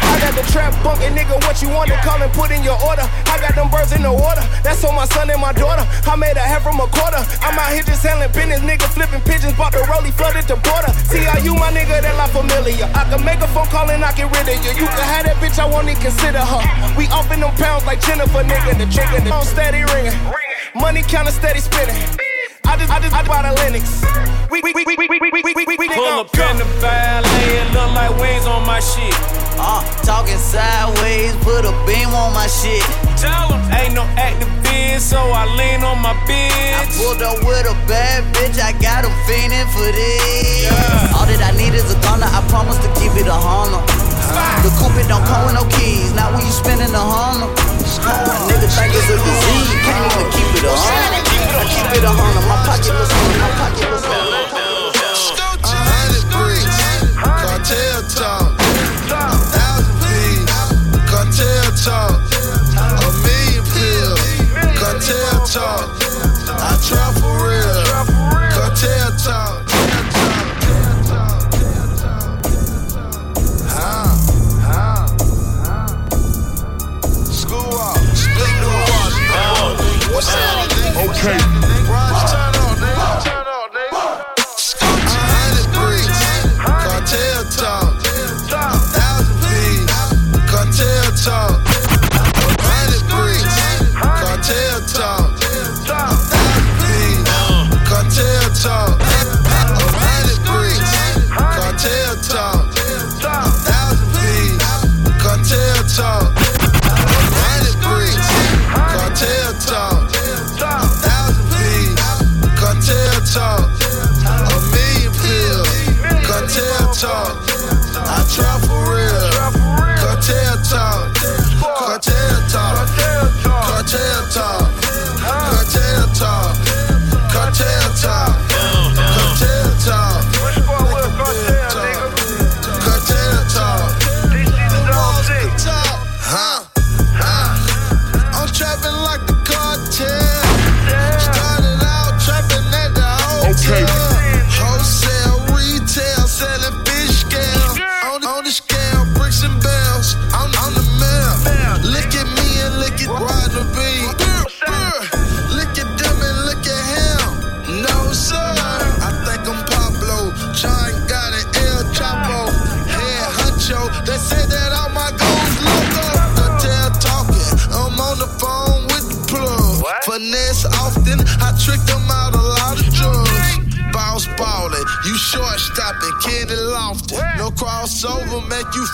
I got the trap bunkin', nigga, what you want to call and put in your order. I got them birds in the water, that's on my son and my daughter. I made a half from a quarter. I'm out here just selling business, nigga, flipping pigeons, bought the rollie, flooded the border. See how you, my nigga, that like familiar. I can make a phone call and I get rid of you. You can have that bitch, I won't even consider her. We off in them pounds like Jennifer, nigga, the trigger, the phone steady ringing. Money counter steady spinning. I just, I just, I bought a Linux. We, we, we, we, we, we, we, we, we, we, Pull up in the ballet, it look like wings on my shit. Uh, talking sideways, put a beam on my shit. Tell 'em ain't no active biz, so I lean on my bitch. I pulled up with a bad bitch, I got him fiending for this. All that I need is a gunner, I promise to keep it a hundred. The coupe don't come with no keys, not when you spending a hundred. A nigga think it's a disease, can't even keep it a hundred. I keep it a hundred, my pocket looks full, my pocket looks full.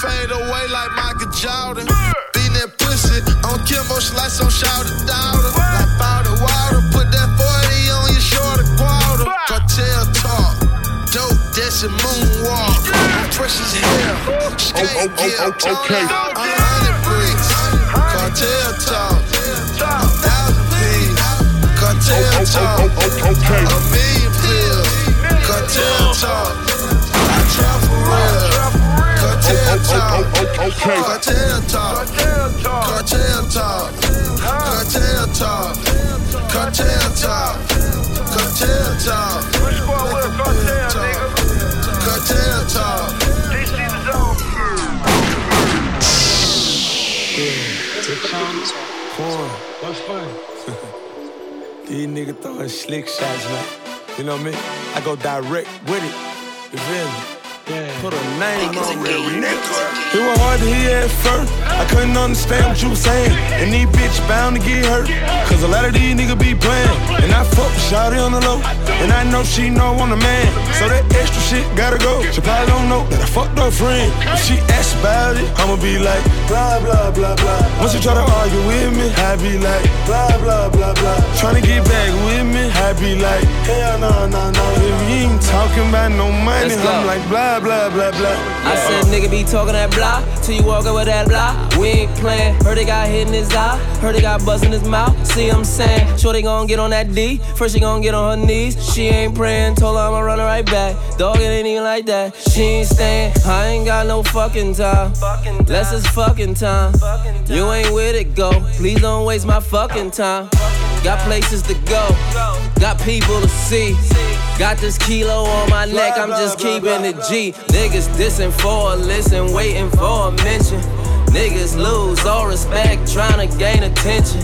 Fade away like Michael Jordan. Beat that pussy on Kimbo Slice on shout it daughter. Like powder water, put that 40 on your quarter. Cartel talk, dope, that's a moonwalk. I'm fresh as hell, skate oh, gear, oh, okay. A hundred bricks, cartel talk, a thousand P's, cartel oh, talk, a million pills, cartel talk. I for real, cartel talk, cartel talk, cartel talk, cartel talk, cartel talk, cartel talk, cartel talk. Porn. What's fun? These niggas throwing slick shots, man. You know mean? I go direct with it. You feel me? Put a name on it, nigga. It was hard to hear at first. I couldn't understand what you was saying. And these bitch bound to get hurt. Cause a lot of these niggas be playing. And I fuck with Shawty on the low. And I know she know I'm the man. So that extra shit gotta go. She probably don't know that I fucked her friend. If she asks about it, I'ma be like, blah, blah, blah, blah. Once you try to argue with me, I be like, blah, blah, blah, blah. Tryna get back with me, I be like, hell no, no, no. If you ain't talking about no money, Let's. I'm like, blah, blah, blah, blah. I said, nigga be talking that blah till you walk up with that blah. We ain't playing. Heard they got hit in his eye. Heard they got buzz in his mouth. See I'm saying, sure they gon' get on that D. First she gon' get on her knees. She ain't praying. Told her I'ma run her right back. Dog, it ain't even like that. She ain't staying. I ain't got no fucking time. Less is fucking time. You ain't with it, go. Please don't waste my fucking time. Got places to go. Got people to see. Got this kilo on my neck, I'm just keeping it G. Niggas dissing for a listen, waiting for a mention. Niggas lose all respect, trying to gain attention.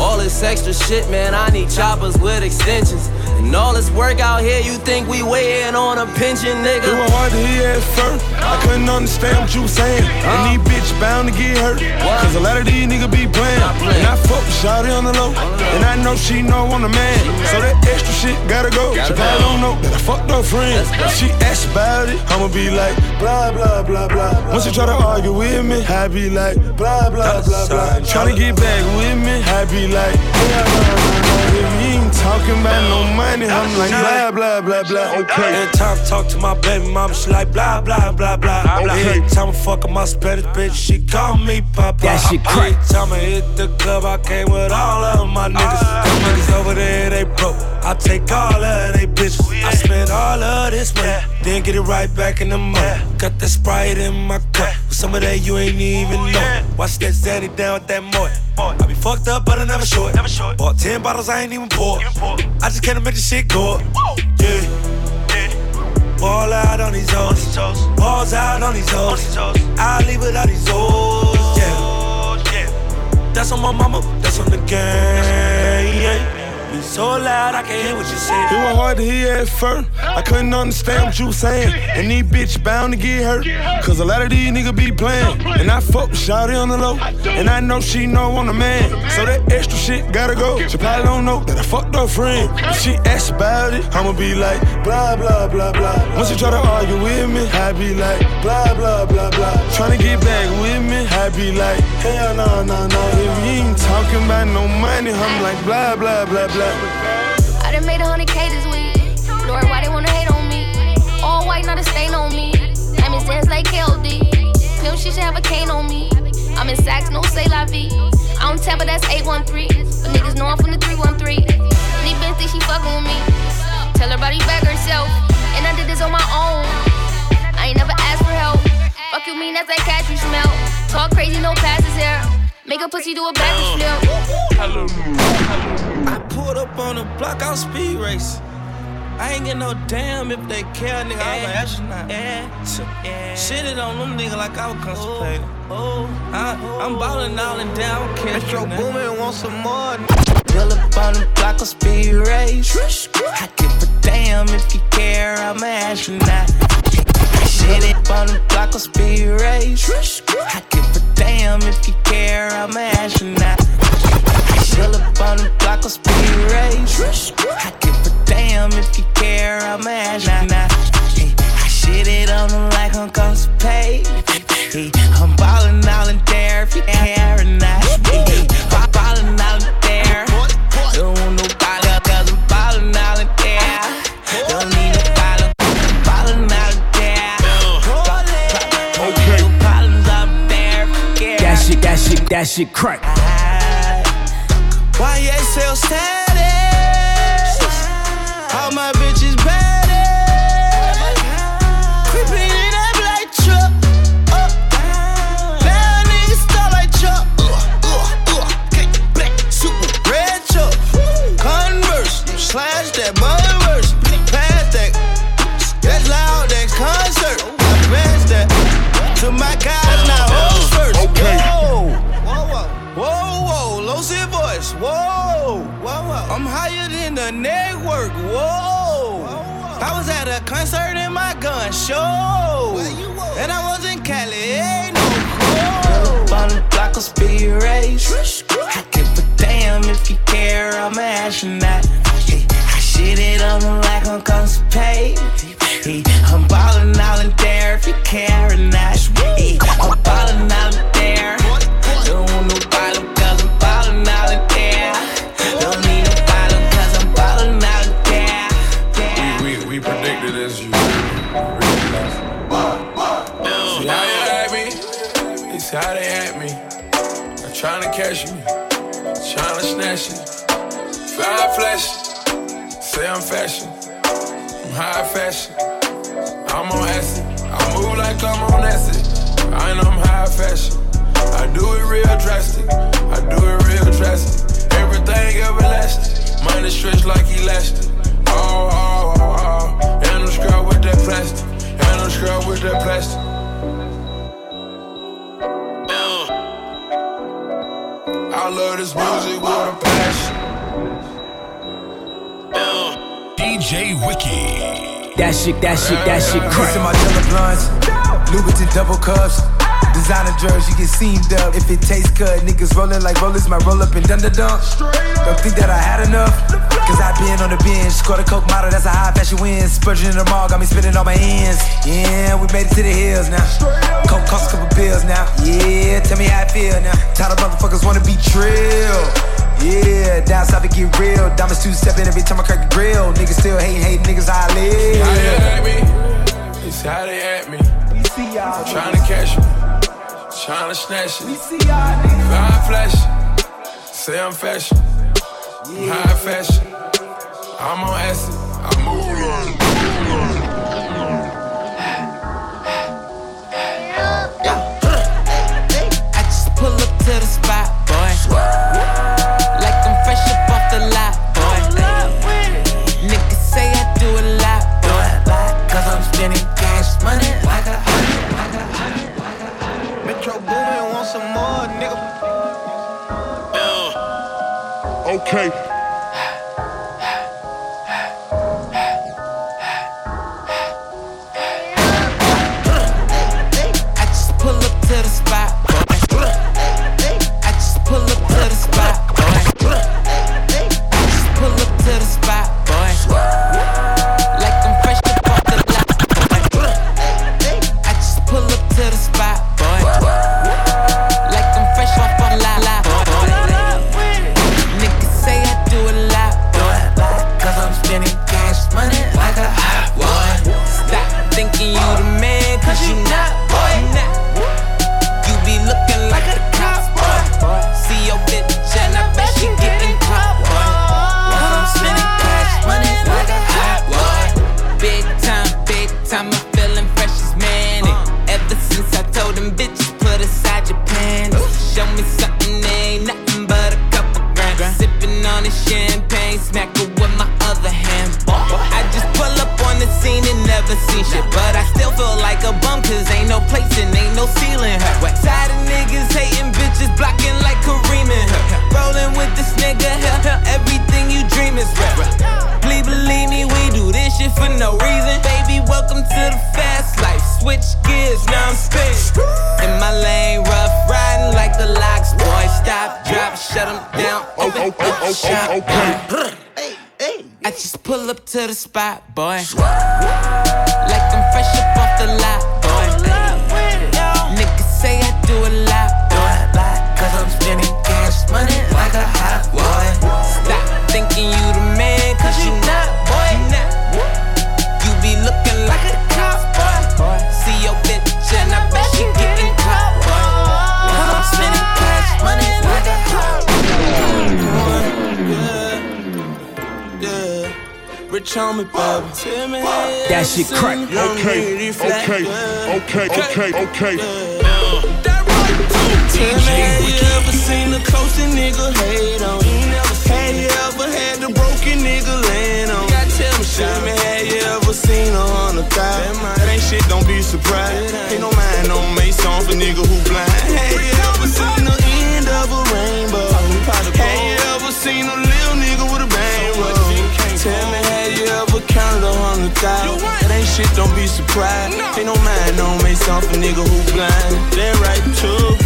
All this extra shit, man, I need choppers with extensions. And all this work out here, you think we waiting on a pension, nigga? It was hard to hear at first. I couldn't understand what you was saying. And these bitch bound to get hurt. Cause a lot of these niggas be playing. And I fuck with Shawty on the low. And I know she know I'm the man. So that extra shit gotta go. She probably don't know that I fucked her friend. If she asks about it, I'ma be like, blah, blah, blah, blah. Once you try to argue with me, I be like, blah, blah, blah, blah. Tryna get back with me, I be like. If you ain't talking about no money, I'm like, blah, blah, blah, blah. okay. Every time I talk to my baby mama, she like blah blah blah blah. okay. Every time I fuck with my Spanish bitch, she call me Papa. That shit crack. Every time I hit the club, I came with all of my niggas. Ah. Them niggas over there, they broke. I take all of they bitches. I spend all of this money, then get it right back in the money. Got that Sprite in my cup. With some of that you ain't even know. Watch that Zanny down with that I be fucked up, but I never short. Bought 10 bottles, I ain't even poured. I just can't make this shit go up. Yeah. Ball out on these hoes. Balls out on these hoes. I leave without these hoes. Yeah. yeah. That's on my mama. That's on the gang. Yeah. Be so loud, I can't hear what you say. It was hard to hear at first. I couldn't understand what you was saying. And these bitch bound to get hurt. Cause a lot of these niggas be playing. And I fuck with Shawty on the low. And I know she know I'm the man. So that extra shit gotta go. She probably don't know that I fucked her friend. If she asks about it, I'ma be like, blah, blah, blah, blah. Once you try to argue with me, I be like, blah, blah, blah, blah. Tryna get back with me, I be like, hell no, no, no. If you ain't talking about no money, I'm like, blah, blah, blah, blah. I done made a hundred K this week. Lord, why they wanna hate on me? All white, not a stain on me. I'm in dance like KLD. Pimp shit should have a cane on me. I'm in Saks, no say la vie. I don't Tampa, that's 813. But niggas know I'm from the 313. Any bitch think she fucking with me. Tell her body back herself. And I did this on my own. I ain't never asked for help. Fuck you mean that's that cat you smell. Talk crazy, no passes here. Make a pussy do a backwards flip. I pulled up on the block, I was speed race. I ain't get no damn if they care, nigga. I was like, astronaut. Yeah. Shit it on them nigga like I was constipated. Oh, I, I'm ballin' all and down, catch Metro Boomin want some more. Pull up on the block of speed race. I give a damn if you care, I'm an astronaut. Shit it on the block of speed race. I give a damn if you care, I'm an astronaut. Pull up on the block of speed race. I give a damn if you care, I'm an astronaut. I shit it on them like I'm constipated. I'm ballin' all in there if you care or not. I'm ballin' all in there. Don't want nobody cause I'm ballin' all in there. Don't need nobody, ballin' all in there. Okay. Ballin' all in there care. That shit, that shit, that shit crack. YSL status. All my bitches badass. A concert in my gun show, and I was in Cali. Ain't no cold. On the block of speed race. I give a damn if you care. I'm an astronaut. I shit it on them like fashion. I'm on acid. I move like I'm on acid. I know I'm high fashion. I do it real drastic. I do it real drastic. Everything everlasting. Money stretch like elastic. Oh, oh, oh, oh. And I'm scrub with that plastic. And I'm scrub with that plastic. Uh. I love this music with a passion. Uh. DJ Wiki. That shit, that shit, that shit crack. Kissing my jello blunts, Louboutin double cups. Designer jerseys, you get seamed up. If it tastes good, niggas rolling like rollers, my roll up and dun dun dun. Don't think that I had enough. Cause I been on the bench, scored a coke model, that's a high fashion win. Spurging in the mall, got me spending all my ends. Yeah, we made it to the hills now. Coke cost a couple bills now. Yeah, tell me how I feel now. Tired of motherfuckers wanna be trill. Yeah, down south to get real. Diamonds two stepping every time I crack the grill. Niggas still hating, hating niggas how I live. How they at me? It's how they at me. We see y'all. Trying to catch me. Trying to snatch it. Fly flash. Say I'm fashion. I'm high fashion. I'm on acid. I move like. I just pull up to the spot, Okay. no ceiling. her. Tired of niggas hating, bitches blocking like Kareem and her. Rolling with this nigga, her. everything you dream is real. Please believe me, we do this shit for no reason. Baby, welcome to the fast life. Switch gears, now I'm spinning. In my lane, rough riding like the locks. Boy, stop, drop, shut them down. Open up shop. I just pull up to the spot, boy. Like I'm thinking you the man, cause you not, boy. Now You be looking like a cop, boy. See your bitch and I bet she getting caught, boy. Cause I'm spending cash money like a hot Yeah. Rich on me, baby. Tell That shit crack. Okay, okay, okay, okay, okay. Tell me, have you ever seen a closer nigga hate on? Have you ever had the broken nigga land on you? Tell me, tell me, have you ever seen a hundred thousand? That ain't shit, don't be surprised. Ain't no mind, no song for nigga who blind. Have you ever seen the end of a rainbow? Have you ever seen a little nigga with a bang? Tell me, have you ever counted a hundred thousand? That ain't shit, don't be surprised. Ain't no mind, no song for nigga who blind. That right too.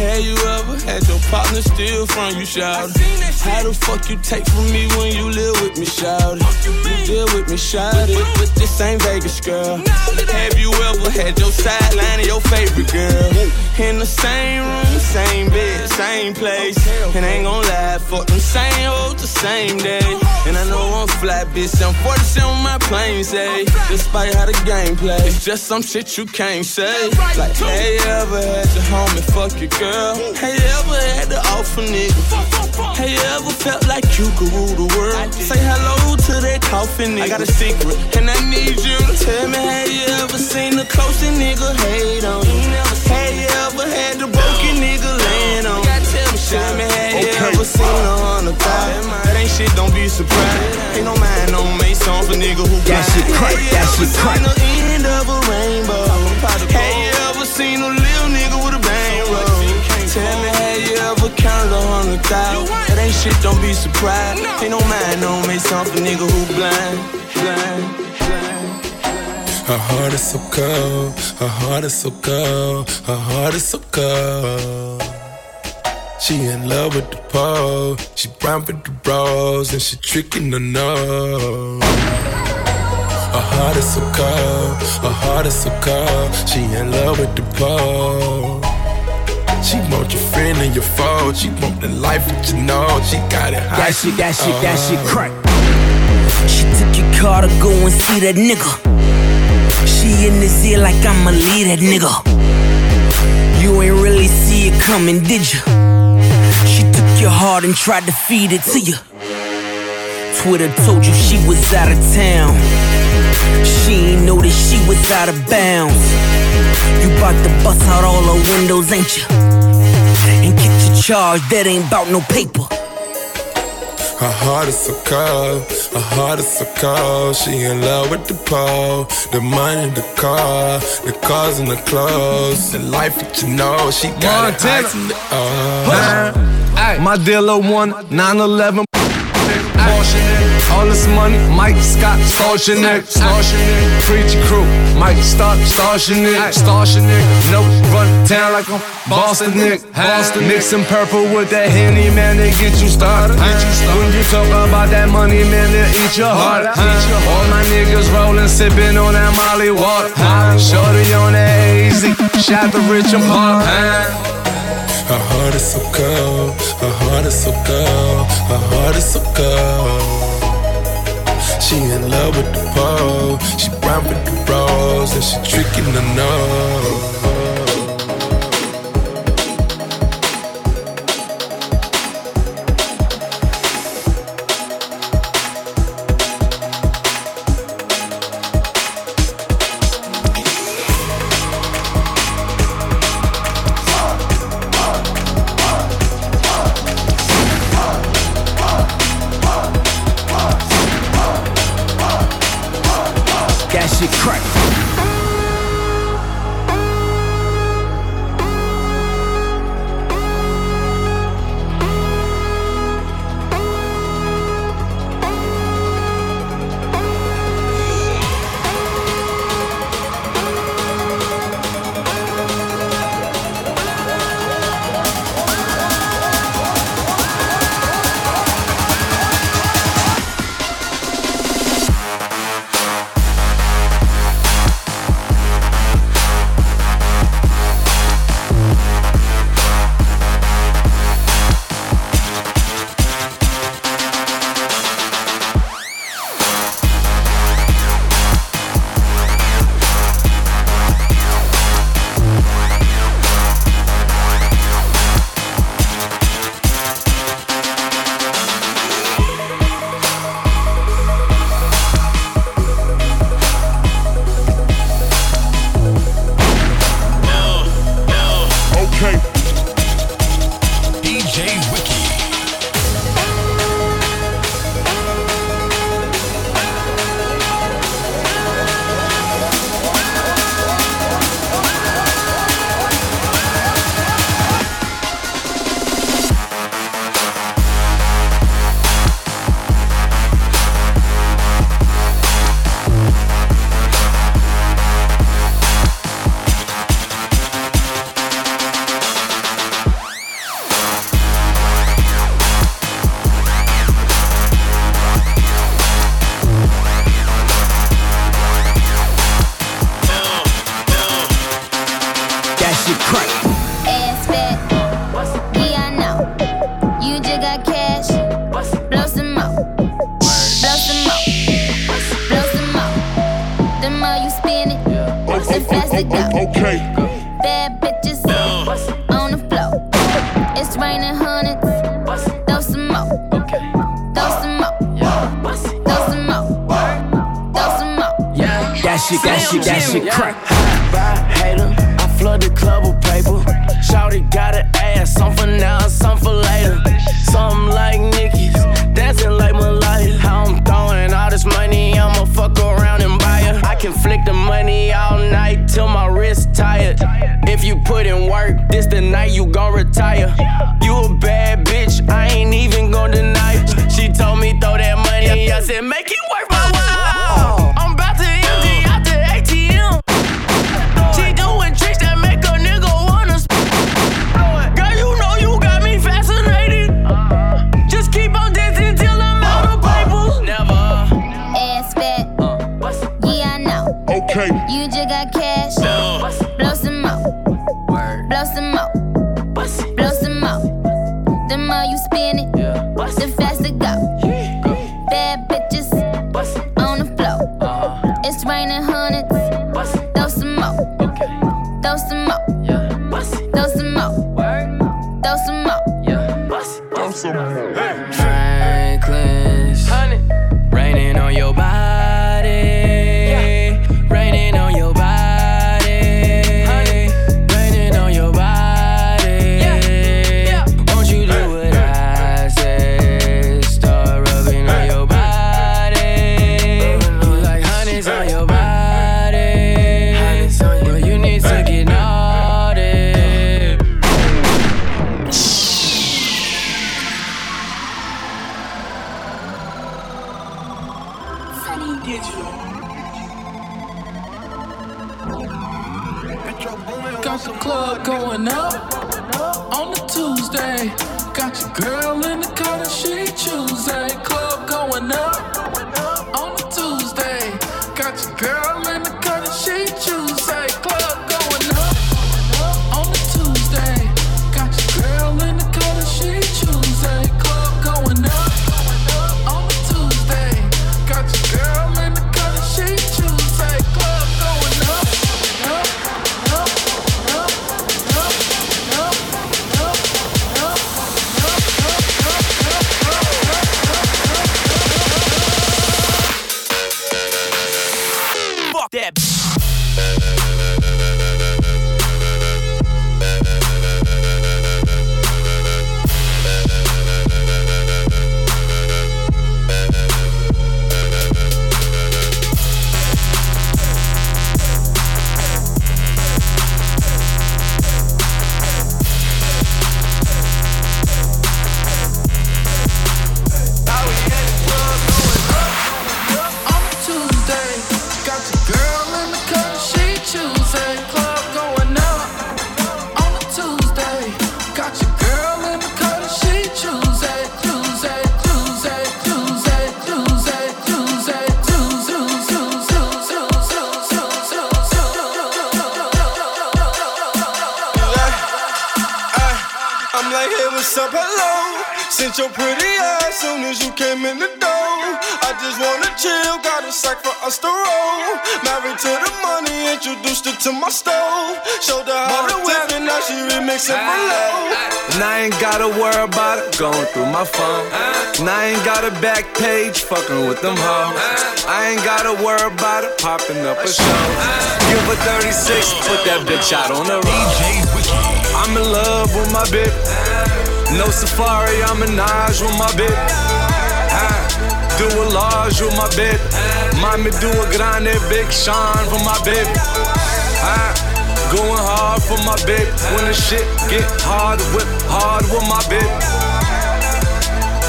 Have you ever had your partner steal from you, shout? How the fuck you take from me when you live with me, shout? You deal with me, shout it. But this ain't Vegas, girl. Have you ever had your sideline of your favorite girl? In the same room, same bed, same place. And I ain't gon' lie, fuck them same hoes the same day. And I know I'm flat, bitch. I'm 47 on my plane, say. Despite how the game play, it's just some shit you can't say. Like, hey, ever had your homie fuck your girl? Hey, ever had to offer nigga? Hey, ever felt like you could rule the world? Say hello to that coffin nigga. I got a secret, and I need you to tell me. Have you ever seen the closest nigga hate on you? Have you ever had the broken nigga land on you? Tell me, have you ever seen a hundred thousand? That ain't shit, don't be surprised. Ain't no mind, no make song for nigga who That shit crack, that shit crack. Seen the end of a rainbow. Have you ever seen a Tell me, have you ever counted a hundred thousand? That ain't shit, don't be surprised. Ain't no mind, no make something for nigga who blind, blind, blind. Her heart is so cold, her heart is so cold, her heart is so cold. She in love with the pole, she brown with the rose, and she tricking the nose. Her heart is so cold, her heart is so cold, she in love with the pole. She want your friend and your foe, she want the life that you know, she got it high. That shit, that shit, that shit uh-huh. crack. She took your car to go and see that nigga. She in his ear like I'ma leave that nigga. You ain't really see it coming, did you? She took your heart and tried to feed it to you. Twitter told you she was out of town. She ain't know that she was out of bounds. You bout to bust out all the windows, ain't you? And get your charge, that ain't bout no paper. Her heart is so cold, her heart is so cold. She in love with the pole, the money, the car, the cars and the clothes, the life that you know. She got it Montana. ice in the uh. My dealer won 911. All this money, Mike Scott, Starshin' Nick, Starshin' Nick, Preacher Crew, Mike Star, Starshin' Nick, Starshin' Nick, no, run town like I'm Boston Nick, Boston Mixing purple with that Henny, man, they get you started. When you talk about that money, man, they'll eat your heart. All my niggas rolling, sipping on that Molly water. Shorty on that AZ, shot the rich and pop. Her heart is so cold, her heart is so cold, her heart is so cold. She in love with the pole, she brown with the rose, and she tricking the nose. This the night you gon' retire. You a bad bitch, I ain't even gon' deny. She told me throw that money, I said for low. And I ain't gotta worry about it going through my phone. And I ain't got a back page fucking with them hoes. I ain't gotta worry about it popping up a show. Give her 36, put that bitch out on the road. I'm in love with my bitch. No safari, I'm in Naj with my bitch. Ah, Do a large with my bitch. Mommy do a grande, big Sean for my bitch. Going hard for my bitch. When the shit get hard, whip hard with my bitch.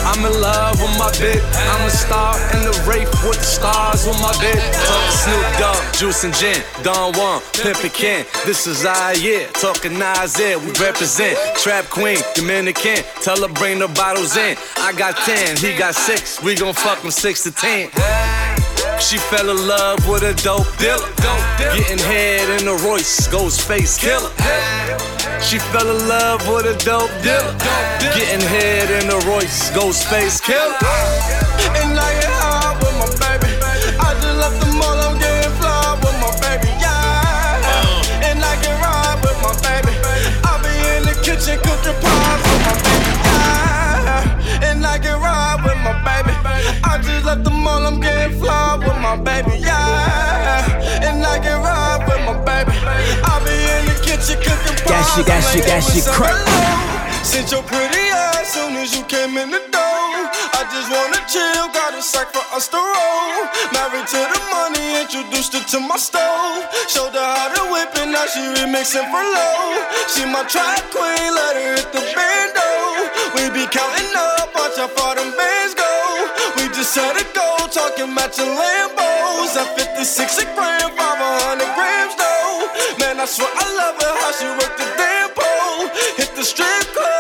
I'm in love with my bitch. I'm a star in the rape with the stars with my bitch. Talk Snoop Dogg, Juice and Gin, Don Juan, Pimpin' Ken. This is our year. Talking Nasir, we represent. Trap Queen, Dominican. Tell her bring the bottles in. I got 10, he got 6. We gon' fuck him 6 to 10. She fell in love with a dope dealer. Getting head in a Royce, Ghostface Killah. She fell in love with a dope dealer. Getting head in a Royce, Ghostface Killah. And I get high with my baby. I just left the mall, I'm getting fly with my baby. Yeah. Uh. And I can ride with my baby. I be in the kitchen cooking pies. That shit, that shit, that shit crack. Since your pretty ass soon as you came in the door. I just wanna chill, got a sack for us to roll. Married to the money, introduced her to my stove. Showed her how to whip it, now she remixing for low. She my trap queen, let her hit the bando. We be counting up, watch how far them bands go. Just set a goal, talking matching Lambos. At 56 a gram, 500 grams though. Man, I swear I love her, how she work the damn pole. Hit the strip club,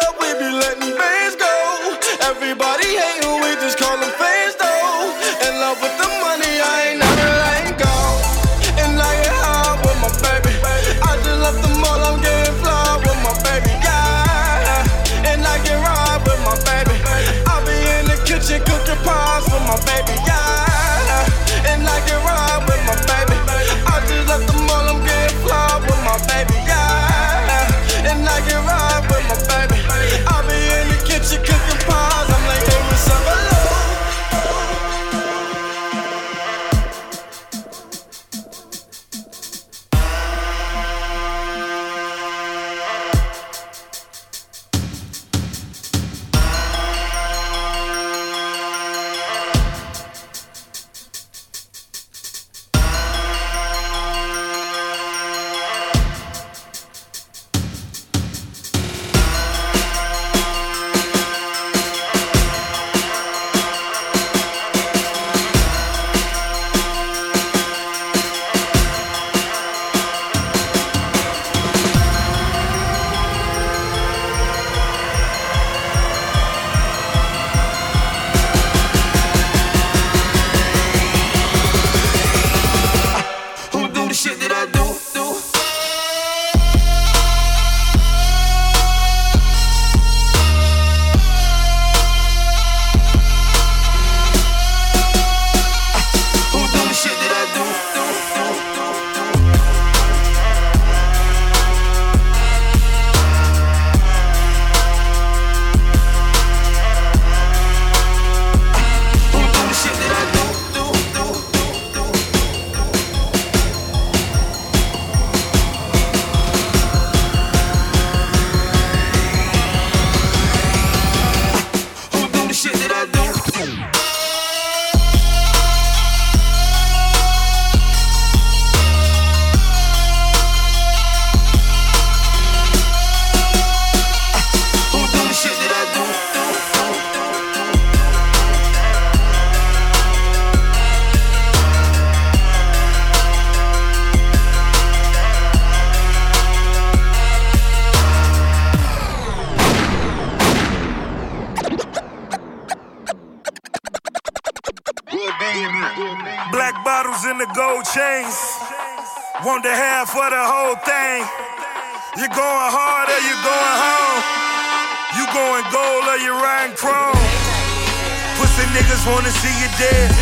Niggas wanna see you dead.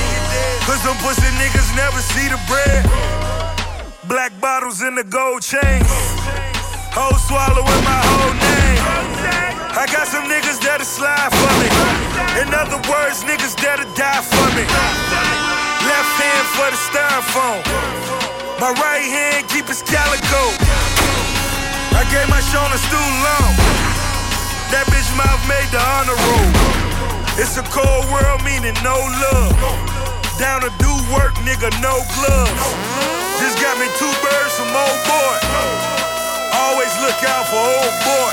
Cause them pussy niggas never see the bread. Black bottles in the gold chains. Whole swallowing my whole name. I got some niggas that'll slide for me. In other words, niggas that'll die for me. Left hand for the styrofoam. My right hand keep his calico. I gave my shoulders too long. That bitch mouth made the honor roll. It's a cold world, meaning no love. Down to do work, nigga, no gloves. Just got me two birds from old boy. Always look out for old boy.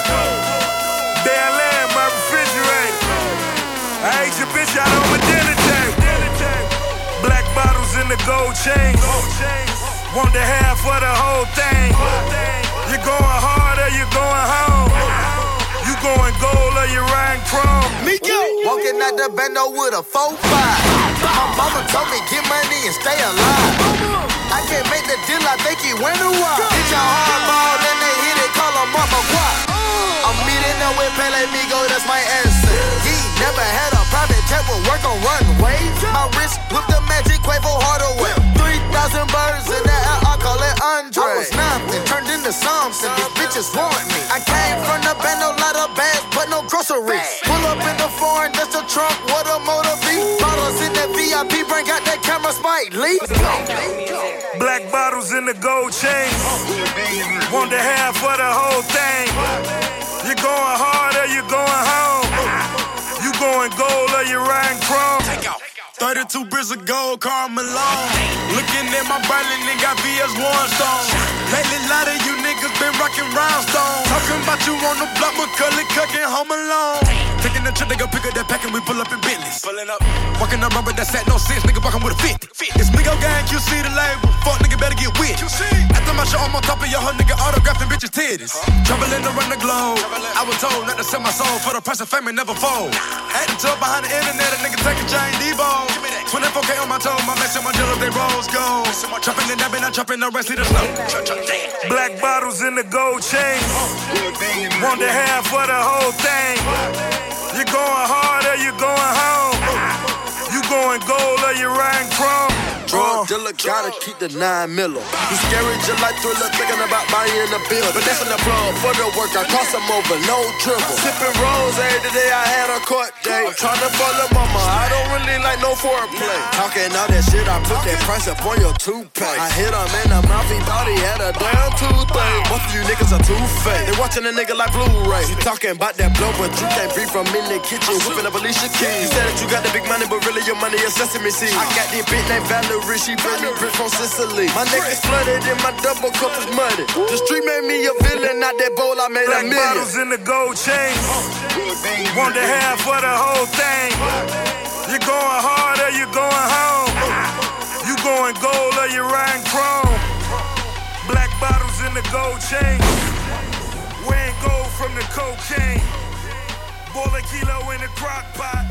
Bare land, my refrigerator. I ate your bitch out on my dinner table. Black bottles in the gold chains. Want the half for the whole thing. You going hard or you going home? You going gold or you riding chrome? Miko! Walking out the bando with a 4-5. My mama told me get money and stay alive. I can't make the deal, I think he went a while. Hit your hardball, then they hit it, call him Mama Guap. I'm meeting up with Pele Migo, that's my answer. He never had a private jet with work on runway. My wrist with the magic Quavo Hardaway. 3,000 birds in the air, I call it Andre. I was nothing, turned into something, these bitches want me. Groceries. Pull up in the foreign, that's the trunk, what a motor be. Bottles in that VIP, bring out that camera, Spike Lee. Black bottles in the gold chain. Want the half for the whole thing. You going hard or you going home? You going gold or you riding chrome? 32 bricks of gold, Karl Malone. Looking at my Berlin, nigga, VS One Stone. Lately, a lot of you niggas been rocking rhinestones. Talking about you on the block, Macaulay Culkin home alone. Taking the trip, nigga, pick up that pack and we pull up in Bentleys. Pulling up. Walking around with that set, no sense, nigga, walking with a 50. It's Migo Gang, QC the label. Fuck, nigga, better get with. After my show, I'm on top of your hoe, nigga, autographing bitches' titties. Traveling around the globe. I was told not to sell my soul for the price of fame and never fold. Had to talk behind the internet, a nigga take a giant Debo. 24K on my toe, my mess my jealous, they rose gold. Trapping and dabbing, I'm trapping the rest of the snow. Black bottles in the gold chain. Want the half for the whole thing. You going hard or you going home? You going gold or you riding chrome? Drug dealer gotta keep the nine miller. He's scary just like thriller, thinking about buying a bill. But that's in the plug for the work, I cross him over, no dribble. Sipping rose every day, I had a court day. I'm trying to follow mama, I don't really like no foreplay. Talking all that shit, I put that price up on your toothpaste. I hit him in the mouth, he thought he had a damn toothache. Both of you niggas are too fake. They watching a nigga like Blu-ray. You talking about that blow, but you can't breathe from in the kitchen, whipping up Alicia Keys. You said that you got the big money, but really your money is sesame seeds. I got this bitch named Valerie, she bring me from Sicily. My neck is flooded and my double cup is muddy. The street made me a villain, not that bowl I made Black a million. bottles in the gold chain. Want the half for the whole thing. You going hard or you going home? You going gold or you riding chrome? Black bottles in the gold chain. Wearing gold from the cocaine. Boil a kilo in the crock pot.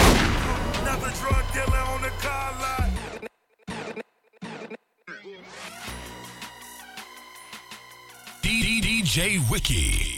Another drug dealer on the car lot. DJ Wiki.